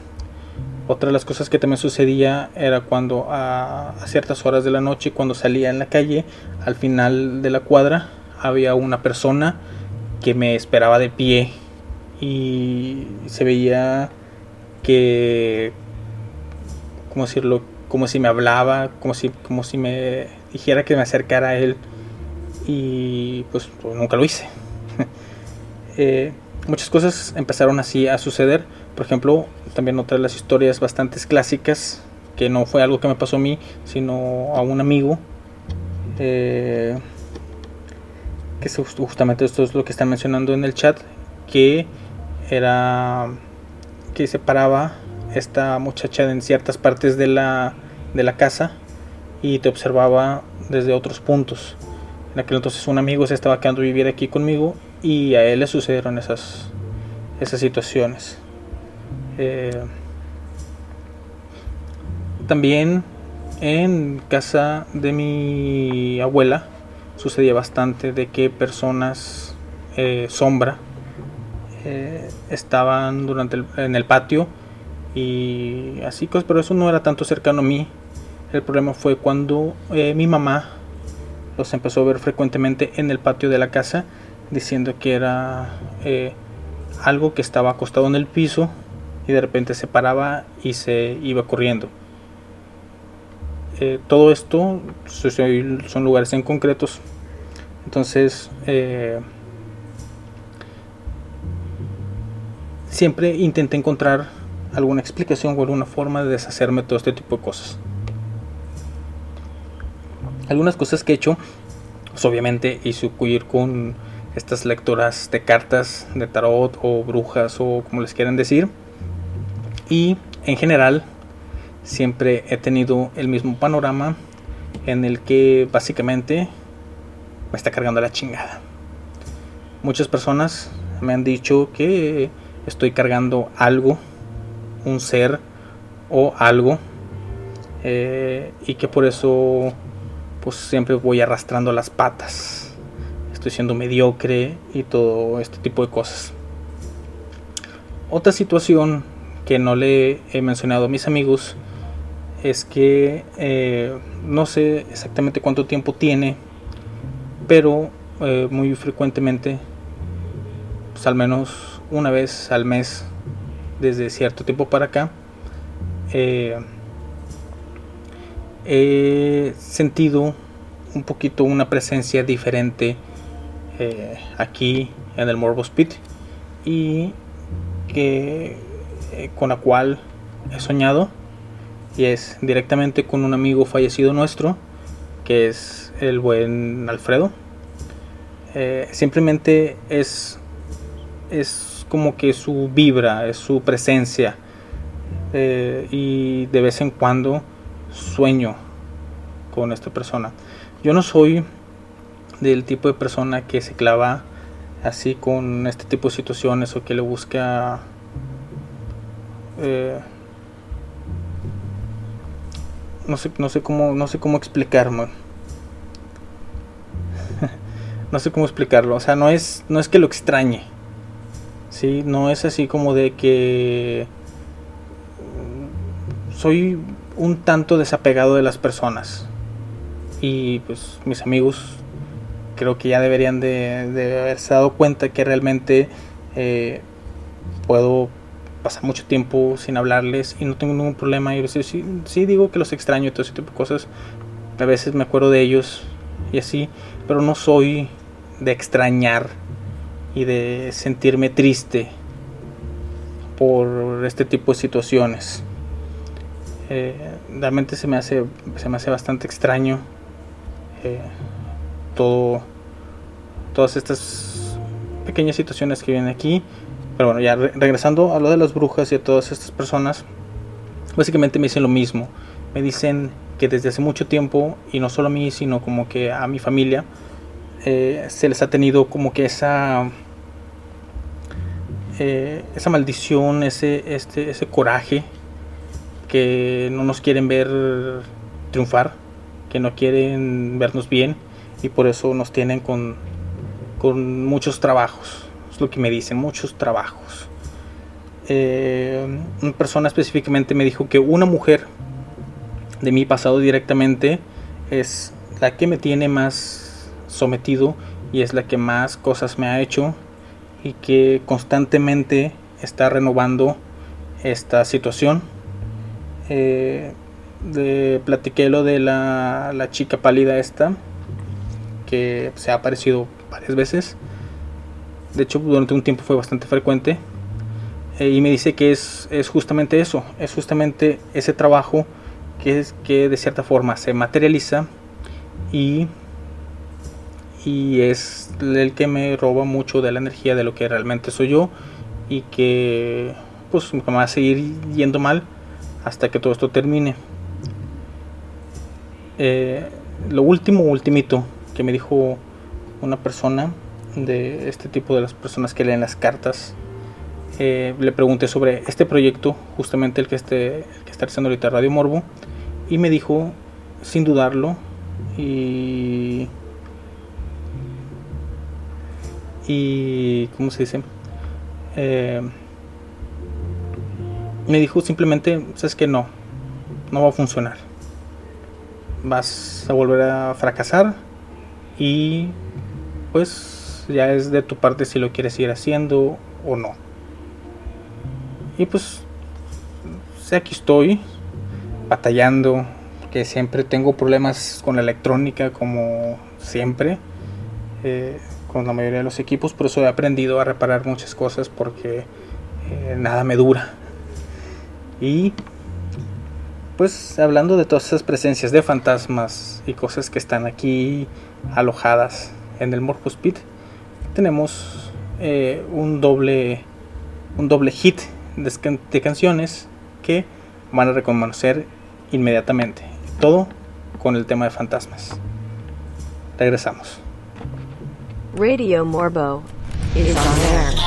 Otra de las cosas que también sucedía era cuando a ciertas horas de la noche, cuando salía en la calle, al final de la cuadra había una persona que me esperaba de pie y se veía que, ¿cómo decirlo? Como si me hablaba, como si, como si me dijera que me acercara a él y pues, pues nunca lo hice. Eh, muchas cosas empezaron así a suceder. Por ejemplo, también otra de las historias bastante clásicas, que no fue algo que me pasó a mí, sino a un amigo. eh, que justamente esto es lo que están mencionando en el chat, que era que separaba esta muchacha en ciertas partes de la, de la casa y te observaba desde otros puntos. En aquel entonces un amigo se estaba quedando a vivir aquí conmigo y a él le sucedieron esas, esas situaciones. Eh, también en casa de mi abuela sucedía bastante de que personas eh, sombra eh, estaban durante el, en el patio y así cosas, pero eso no era tanto cercano a mí. El problema fue cuando eh, mi mamá los empezó a ver frecuentemente en el patio de la casa, diciendo que era eh, algo que estaba acostado en el piso y de repente se paraba y se iba corriendo. Eh, todo esto son lugares en concretos. Entonces, eh, siempre intenté encontrar alguna explicación o alguna forma de deshacerme de todo este tipo de cosas. Algunas cosas que he hecho, pues obviamente hice ir con estas lectoras de cartas de tarot o brujas o como les quieran decir. Y en general siempre he tenido el mismo panorama en el que básicamente me está cargando la chingada. Muchas personas me han dicho que estoy cargando algo, un ser o algo, eh, y que por eso pues siempre voy arrastrando las patas. Estoy siendo mediocre y todo este tipo de cosas. Otra situación que no le he mencionado a mis amigos es que eh, no sé exactamente cuánto tiempo tiene, pero eh, muy frecuentemente, pues al menos una vez al mes, desde cierto tiempo para acá, eh, he sentido un poquito una presencia diferente aquí en el Morbos Pit y que con la cual he soñado y es directamente con un amigo fallecido nuestro que es el buen Alfredo. Eh, simplemente es es como que su vibra es su presencia eh, y de vez en cuando sueño con esta persona. Yo no soy del tipo de persona que se clava así con este tipo de situaciones o que le busca eh, no sé no sé cómo no sé cómo no sé cómo explicarlo o sea no es no es que lo extrañe sí no es así como de que soy un tanto desapegado de las personas. Y pues mis amigos creo que ya deberían de, de haberse dado cuenta que realmente eh, puedo pasar mucho tiempo sin hablarles y no tengo ningún problema. Y a veces sí, digo que los extraño y todo ese tipo de cosas. A veces me acuerdo de ellos y así, pero no soy de extrañar y de sentirme triste por este tipo de situaciones. Eh, realmente se me hace se me hace bastante extraño eh, todo todas estas pequeñas situaciones que vienen aquí pero bueno ya re- regresando a lo de las brujas y a todas estas personas básicamente me dicen lo mismo me dicen que desde hace mucho tiempo y no solo a mí sino como que a mi familia eh, se les ha tenido como que esa eh, esa maldición ese este ese coraje que no nos quieren ver triunfar, que no quieren vernos bien y por eso nos tienen con, con muchos trabajos. Lo que me dicen, muchos trabajos. Eh, una persona específicamente me dijo que una mujer de mi pasado directamente es la que me tiene más sometido y es la que más cosas me ha hecho y que constantemente está renovando esta situación eh, platiqué lo de la, la chica pálida esta que se ha aparecido varias veces de hecho durante un tiempo fue bastante frecuente eh, y me dice que es, es justamente eso es justamente ese trabajo que es que de cierta forma se materializa y y es el que me roba mucho de la energía de lo que realmente soy yo y que pues me va a seguir yendo mal hasta que todo esto termine. Eh, lo último, ultimito que me dijo una persona de este tipo de las personas que leen las cartas, eh, le pregunté sobre este proyecto, justamente el que, este, que está haciendo ahorita Radio Morbo, y me dijo, sin dudarlo, y. y. ¿cómo se dice? Eh, me dijo simplemente, sabes que no, no va a funcionar. Vas a volver a fracasar y pues ya es de tu parte si lo quieres ir haciendo o no. Y pues aquí estoy batallando, que siempre tengo problemas con la electrónica como siempre, eh, con la mayoría de los equipos, por eso he aprendido a reparar muchas cosas porque eh, nada me dura. Y pues hablando de todas esas presencias de fantasmas y cosas que están aquí alojadas en el Morpus Pit, tenemos eh, un doble un doble hit de, canciones que van a reconocer inmediatamente. Todo con el tema de fantasmas. Regresamos. Radio Morbo is on air.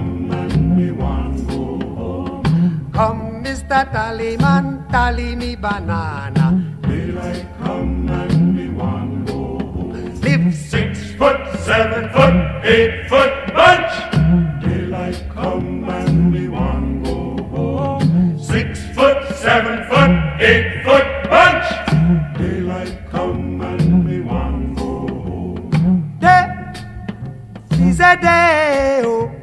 Mr. Tallyman, tally me banana. daylight come and be one go Live Six foot, seven foot, eight foot bunch. Daylight come and we want go home. Six foot, seven foot, eight foot bunch. Daylight come and we want go home. day is a day. Oh,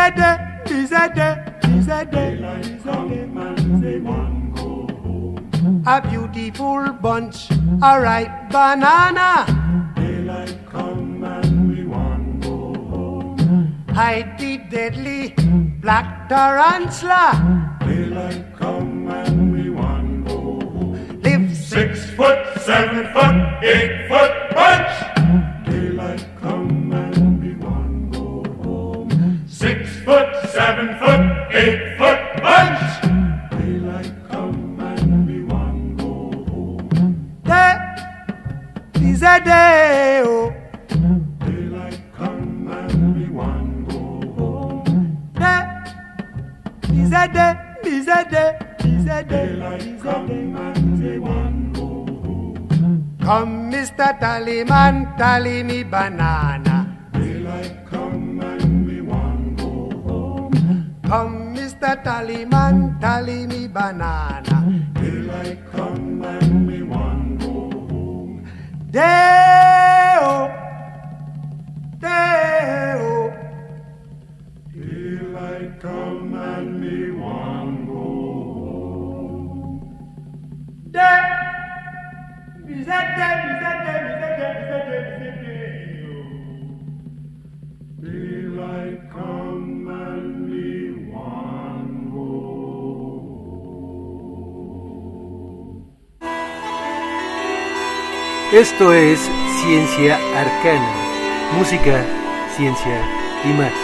a day. Is a day. Is a day. A beautiful bunch, a ripe banana. Daylight come and we want go home. Hide the deadly black tarantula. Daylight come and we want go home. Live Six foot, seven foot, eight foot Esto es Ciencia Arcana, música, ciencia y magia.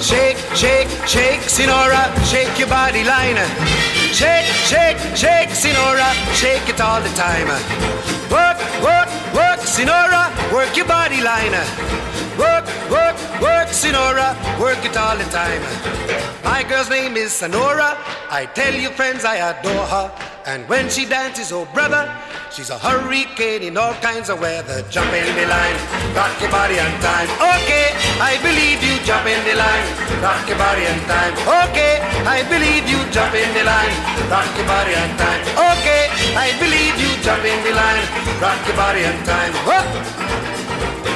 Shake, shake, shake, Sinora, shake your body line. Shake, shake, shake, Sinora, shake it all the time. Work, work, work, Sinora, work your body line. Work, work, work, Sinora, work it all the time. My girl's name is Sonora. I tell you, friends, I adore her. And when she dances, oh brother, she's a hurricane in all kinds of weather. Jump in the line, rock your body on time. Okay, I believe you. Jump in the line, rock your body on time. Okay, I believe you. Jump in the line, rock your body on time. Okay, I believe you. Jump in the line, rock your body on time. Whoa.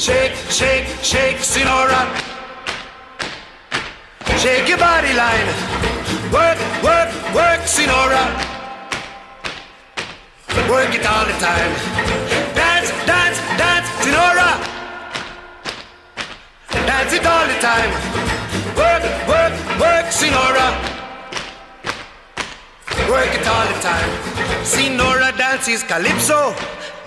Shake, shake, shake, Sinora. Shake your body line. Work, work, work, Sinora. Work it all the time. Dance, dance, dance, Sinora. Dance it all the time. Work, work, work, Sinora. Work it all the time. Sinora dances calypso.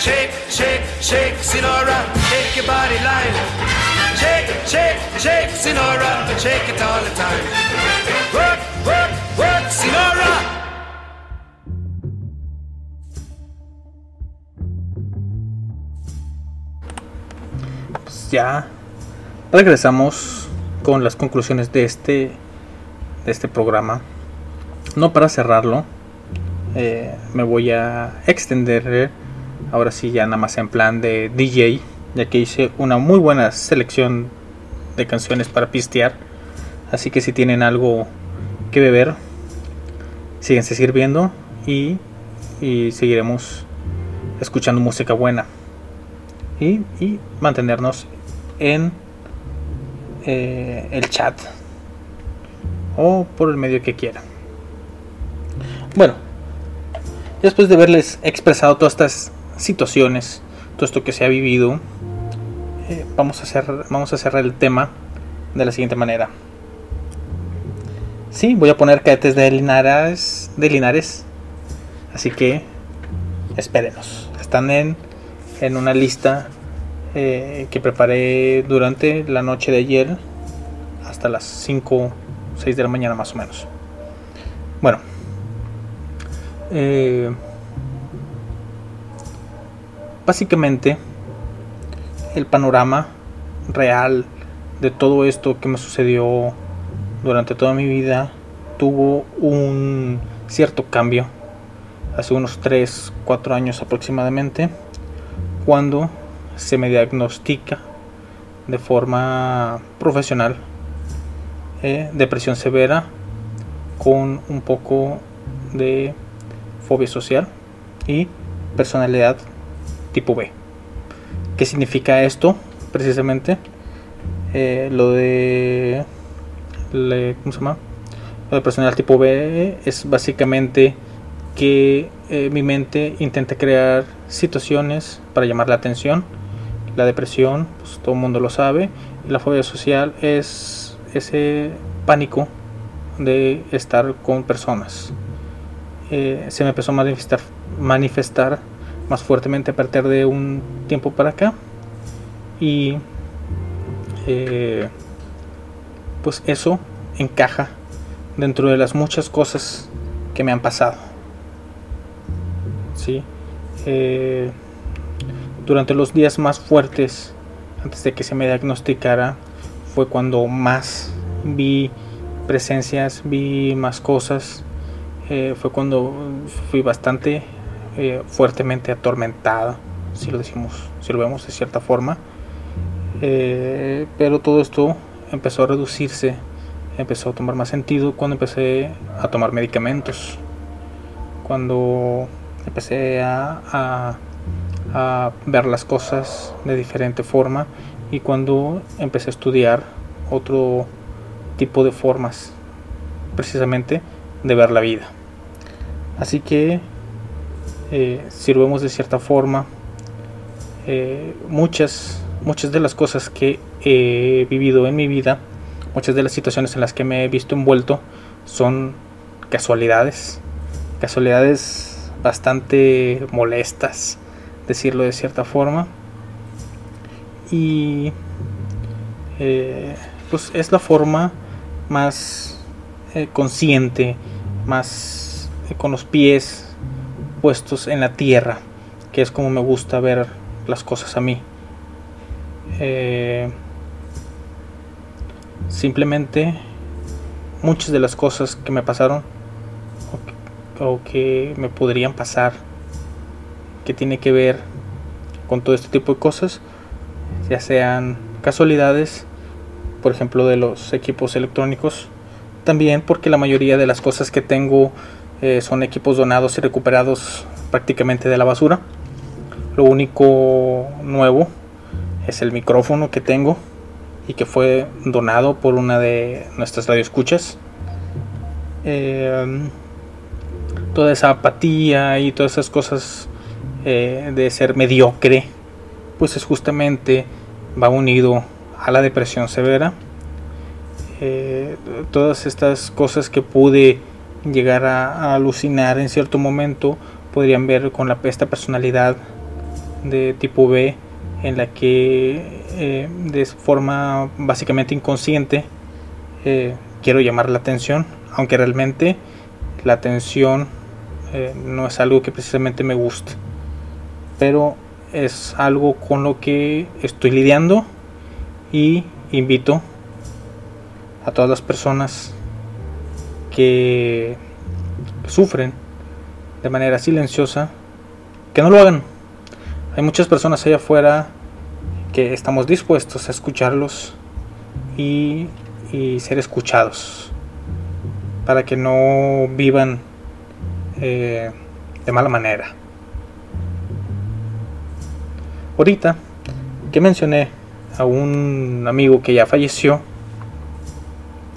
Shake, shake, shake, Sinora, shake your body line. Shake, shake, shake, Sinora, shake it all the time. Work, work, work, Sinora. Pues ya regresamos con las conclusiones de este de este programa. No para cerrarlo, eh, me voy a extender ahora sí ya nada más en plan de DJ, ya que hice una muy buena selección de canciones para pistear. Así que si tienen algo que beber, síguense sirviendo y, y seguiremos escuchando música buena. Y, y mantenernos en eh, el chat o por el medio que quieran. Bueno, después de haberles expresado todas estas situaciones, todo esto que se ha vivido, eh, vamos, a hacer, vamos a cerrar el tema de la siguiente manera. Sí, voy a poner cadetes de Linares, de Linares, así que espérenos. Están en, en una lista eh, que preparé durante la noche de ayer hasta las 5 6 de la mañana más o menos. Bueno, eh, básicamente el panorama real de todo esto que me sucedió durante toda mi vida tuvo un cierto cambio. Hace unos 3, 4 años aproximadamente cuando se me diagnostica de forma profesional eh, depresión severa con un poco de fobia social y personalidad tipo B. ¿Qué significa esto? Precisamente eh, lo de ¿cómo se llama? Lo de personalidad tipo B es básicamente que eh, mi mente intenta crear situaciones para llamar la atención. La depresión, pues todo el mundo lo sabe. La fobia social es ese pánico de estar con personas. Eh, se me empezó a manifestar más fuertemente a partir de un tiempo para acá. Y eh, pues eso encaja dentro de las muchas cosas que me han pasado. ¿sí? Eh, durante los días más fuertes, antes de que se me diagnosticara, fue cuando más vi presencias, vi más cosas. Eh, fue cuando fui bastante eh, fuertemente atormentada, si lo decimos, si lo vemos de cierta forma. Eh, pero todo esto empezó a reducirse, empezó a tomar más sentido cuando empecé a tomar medicamentos. Cuando empecé a, a- a ver las cosas de diferente forma y cuando empecé a estudiar otro tipo de formas precisamente de ver la vida. Así que eh, si lo vemos de cierta forma, eh, muchas, muchas de las cosas que he vivido en mi vida, muchas de las situaciones en las que me he visto envuelto son casualidades, casualidades bastante molestas, decirlo de cierta forma. Y eh, pues es la forma más consciente, más con los pies puestos en la tierra, que es como me gusta ver las cosas a mí. Eh, simplemente muchas de las cosas que me pasaron o que, o que me podrían pasar, que tiene que ver con todo este tipo de cosas, ya sean casualidades, por ejemplo, de los equipos electrónicos. También porque la mayoría de las cosas que tengo eh, son equipos donados y recuperados prácticamente de la basura. Lo único nuevo es el micrófono que tengo y que fue donado por una de nuestras radioescuchas. Eh, toda esa apatía y todas esas cosas eh, de ser mediocre, pues es justamente va unido a la depresión severa. Todas estas cosas que pude llegar a, alucinar en cierto momento podrían ver con la, esta personalidad de tipo B en la que eh, de forma básicamente inconsciente eh, quiero llamar la atención, aunque realmente la atención eh, no es algo que precisamente me guste, pero es algo con lo que estoy lidiando y invito a todas las personas que sufren de manera silenciosa que no lo hagan. Hay muchas personas allá afuera que estamos dispuestos a escucharlos y, y ser escuchados para que no vivan eh, de mala manera. Ahorita que mencioné a un amigo que ya falleció,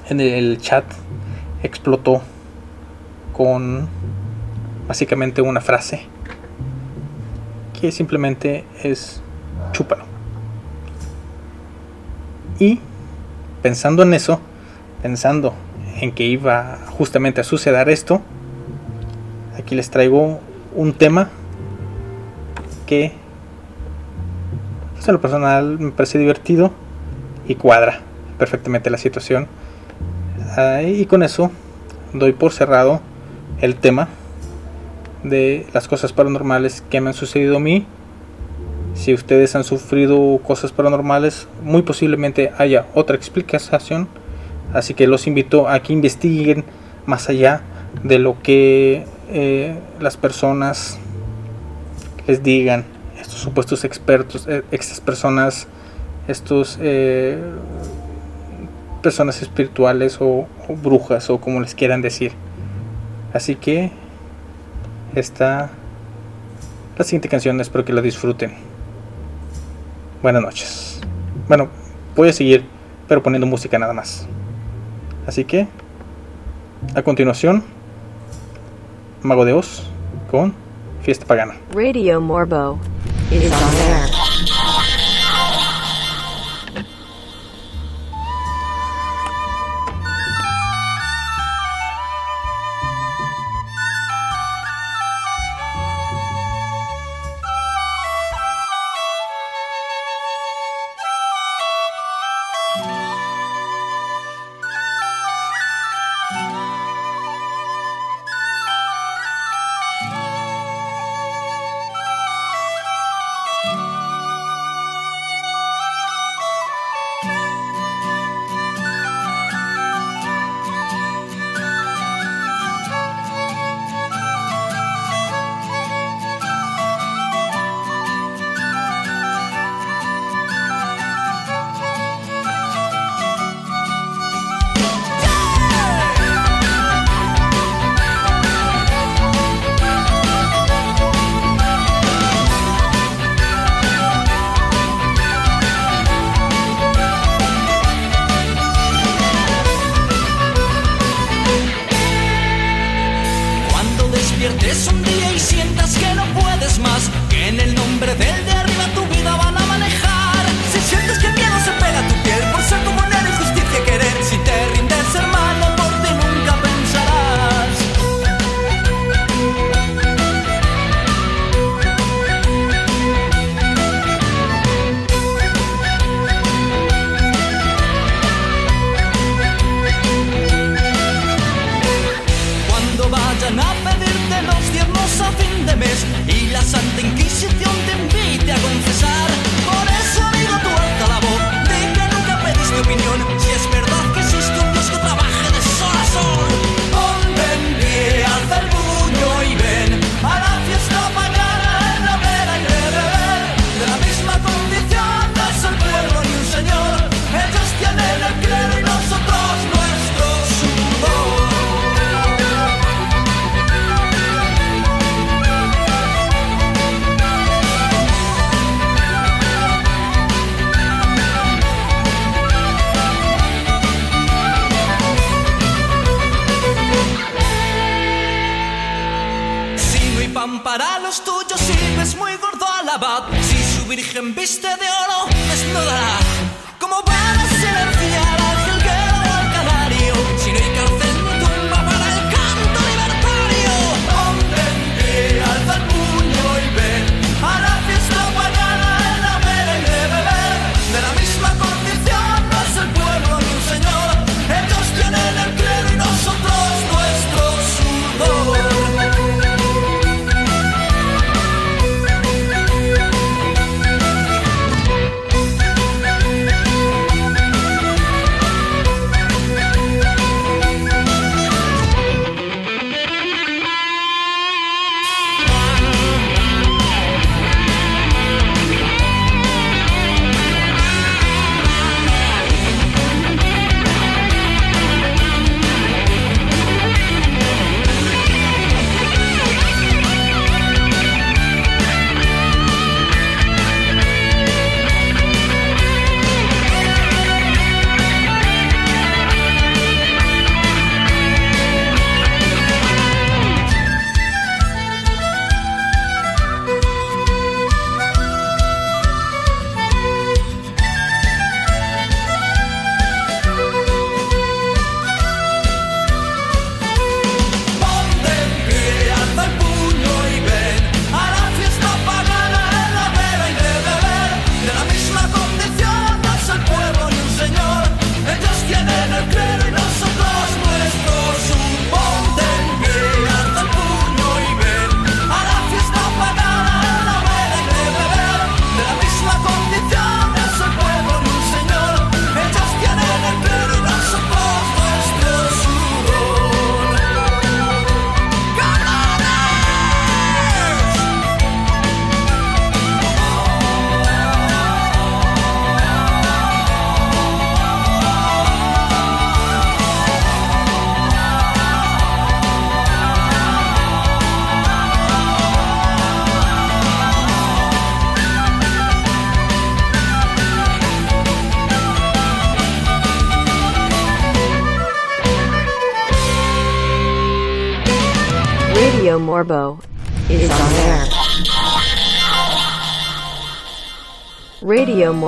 en el chat explotó con básicamente una frase que simplemente es chúpalo. Y pensando en eso, pensando en que iba justamente a suceder esto, aquí les traigo un tema que pues, en lo personal me parece divertido y cuadra perfectamente la situación. Y con eso doy por cerrado el tema de las cosas paranormales que me han sucedido a mí. Si ustedes han sufrido cosas paranormales, muy posiblemente haya otra explicación. Así que los invito a que investiguen más allá de lo que eh, las personas les digan. Estos supuestos expertos, eh, estas personas, estos eh, personas espirituales o, brujas o como les quieran decir. Así que esta la siguiente canción espero que la disfruten. Buenas noches. Bueno, voy a seguir, pero poniendo música nada más. Así que, a continuación, Mago de Oz con Fiesta Pagana. Radio Morbo is.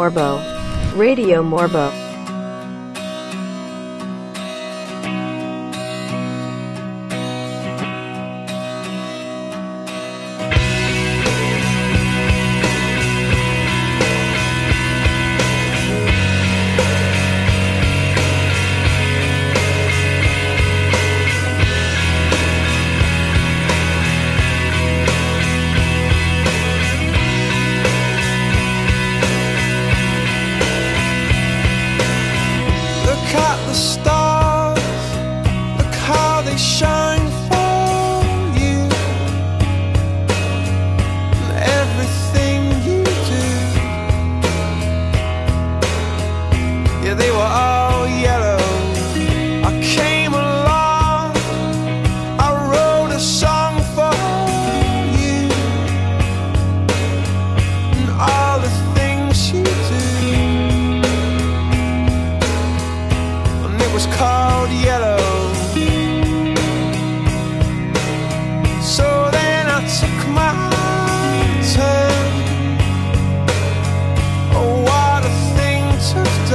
Morbo. Radio Morbo.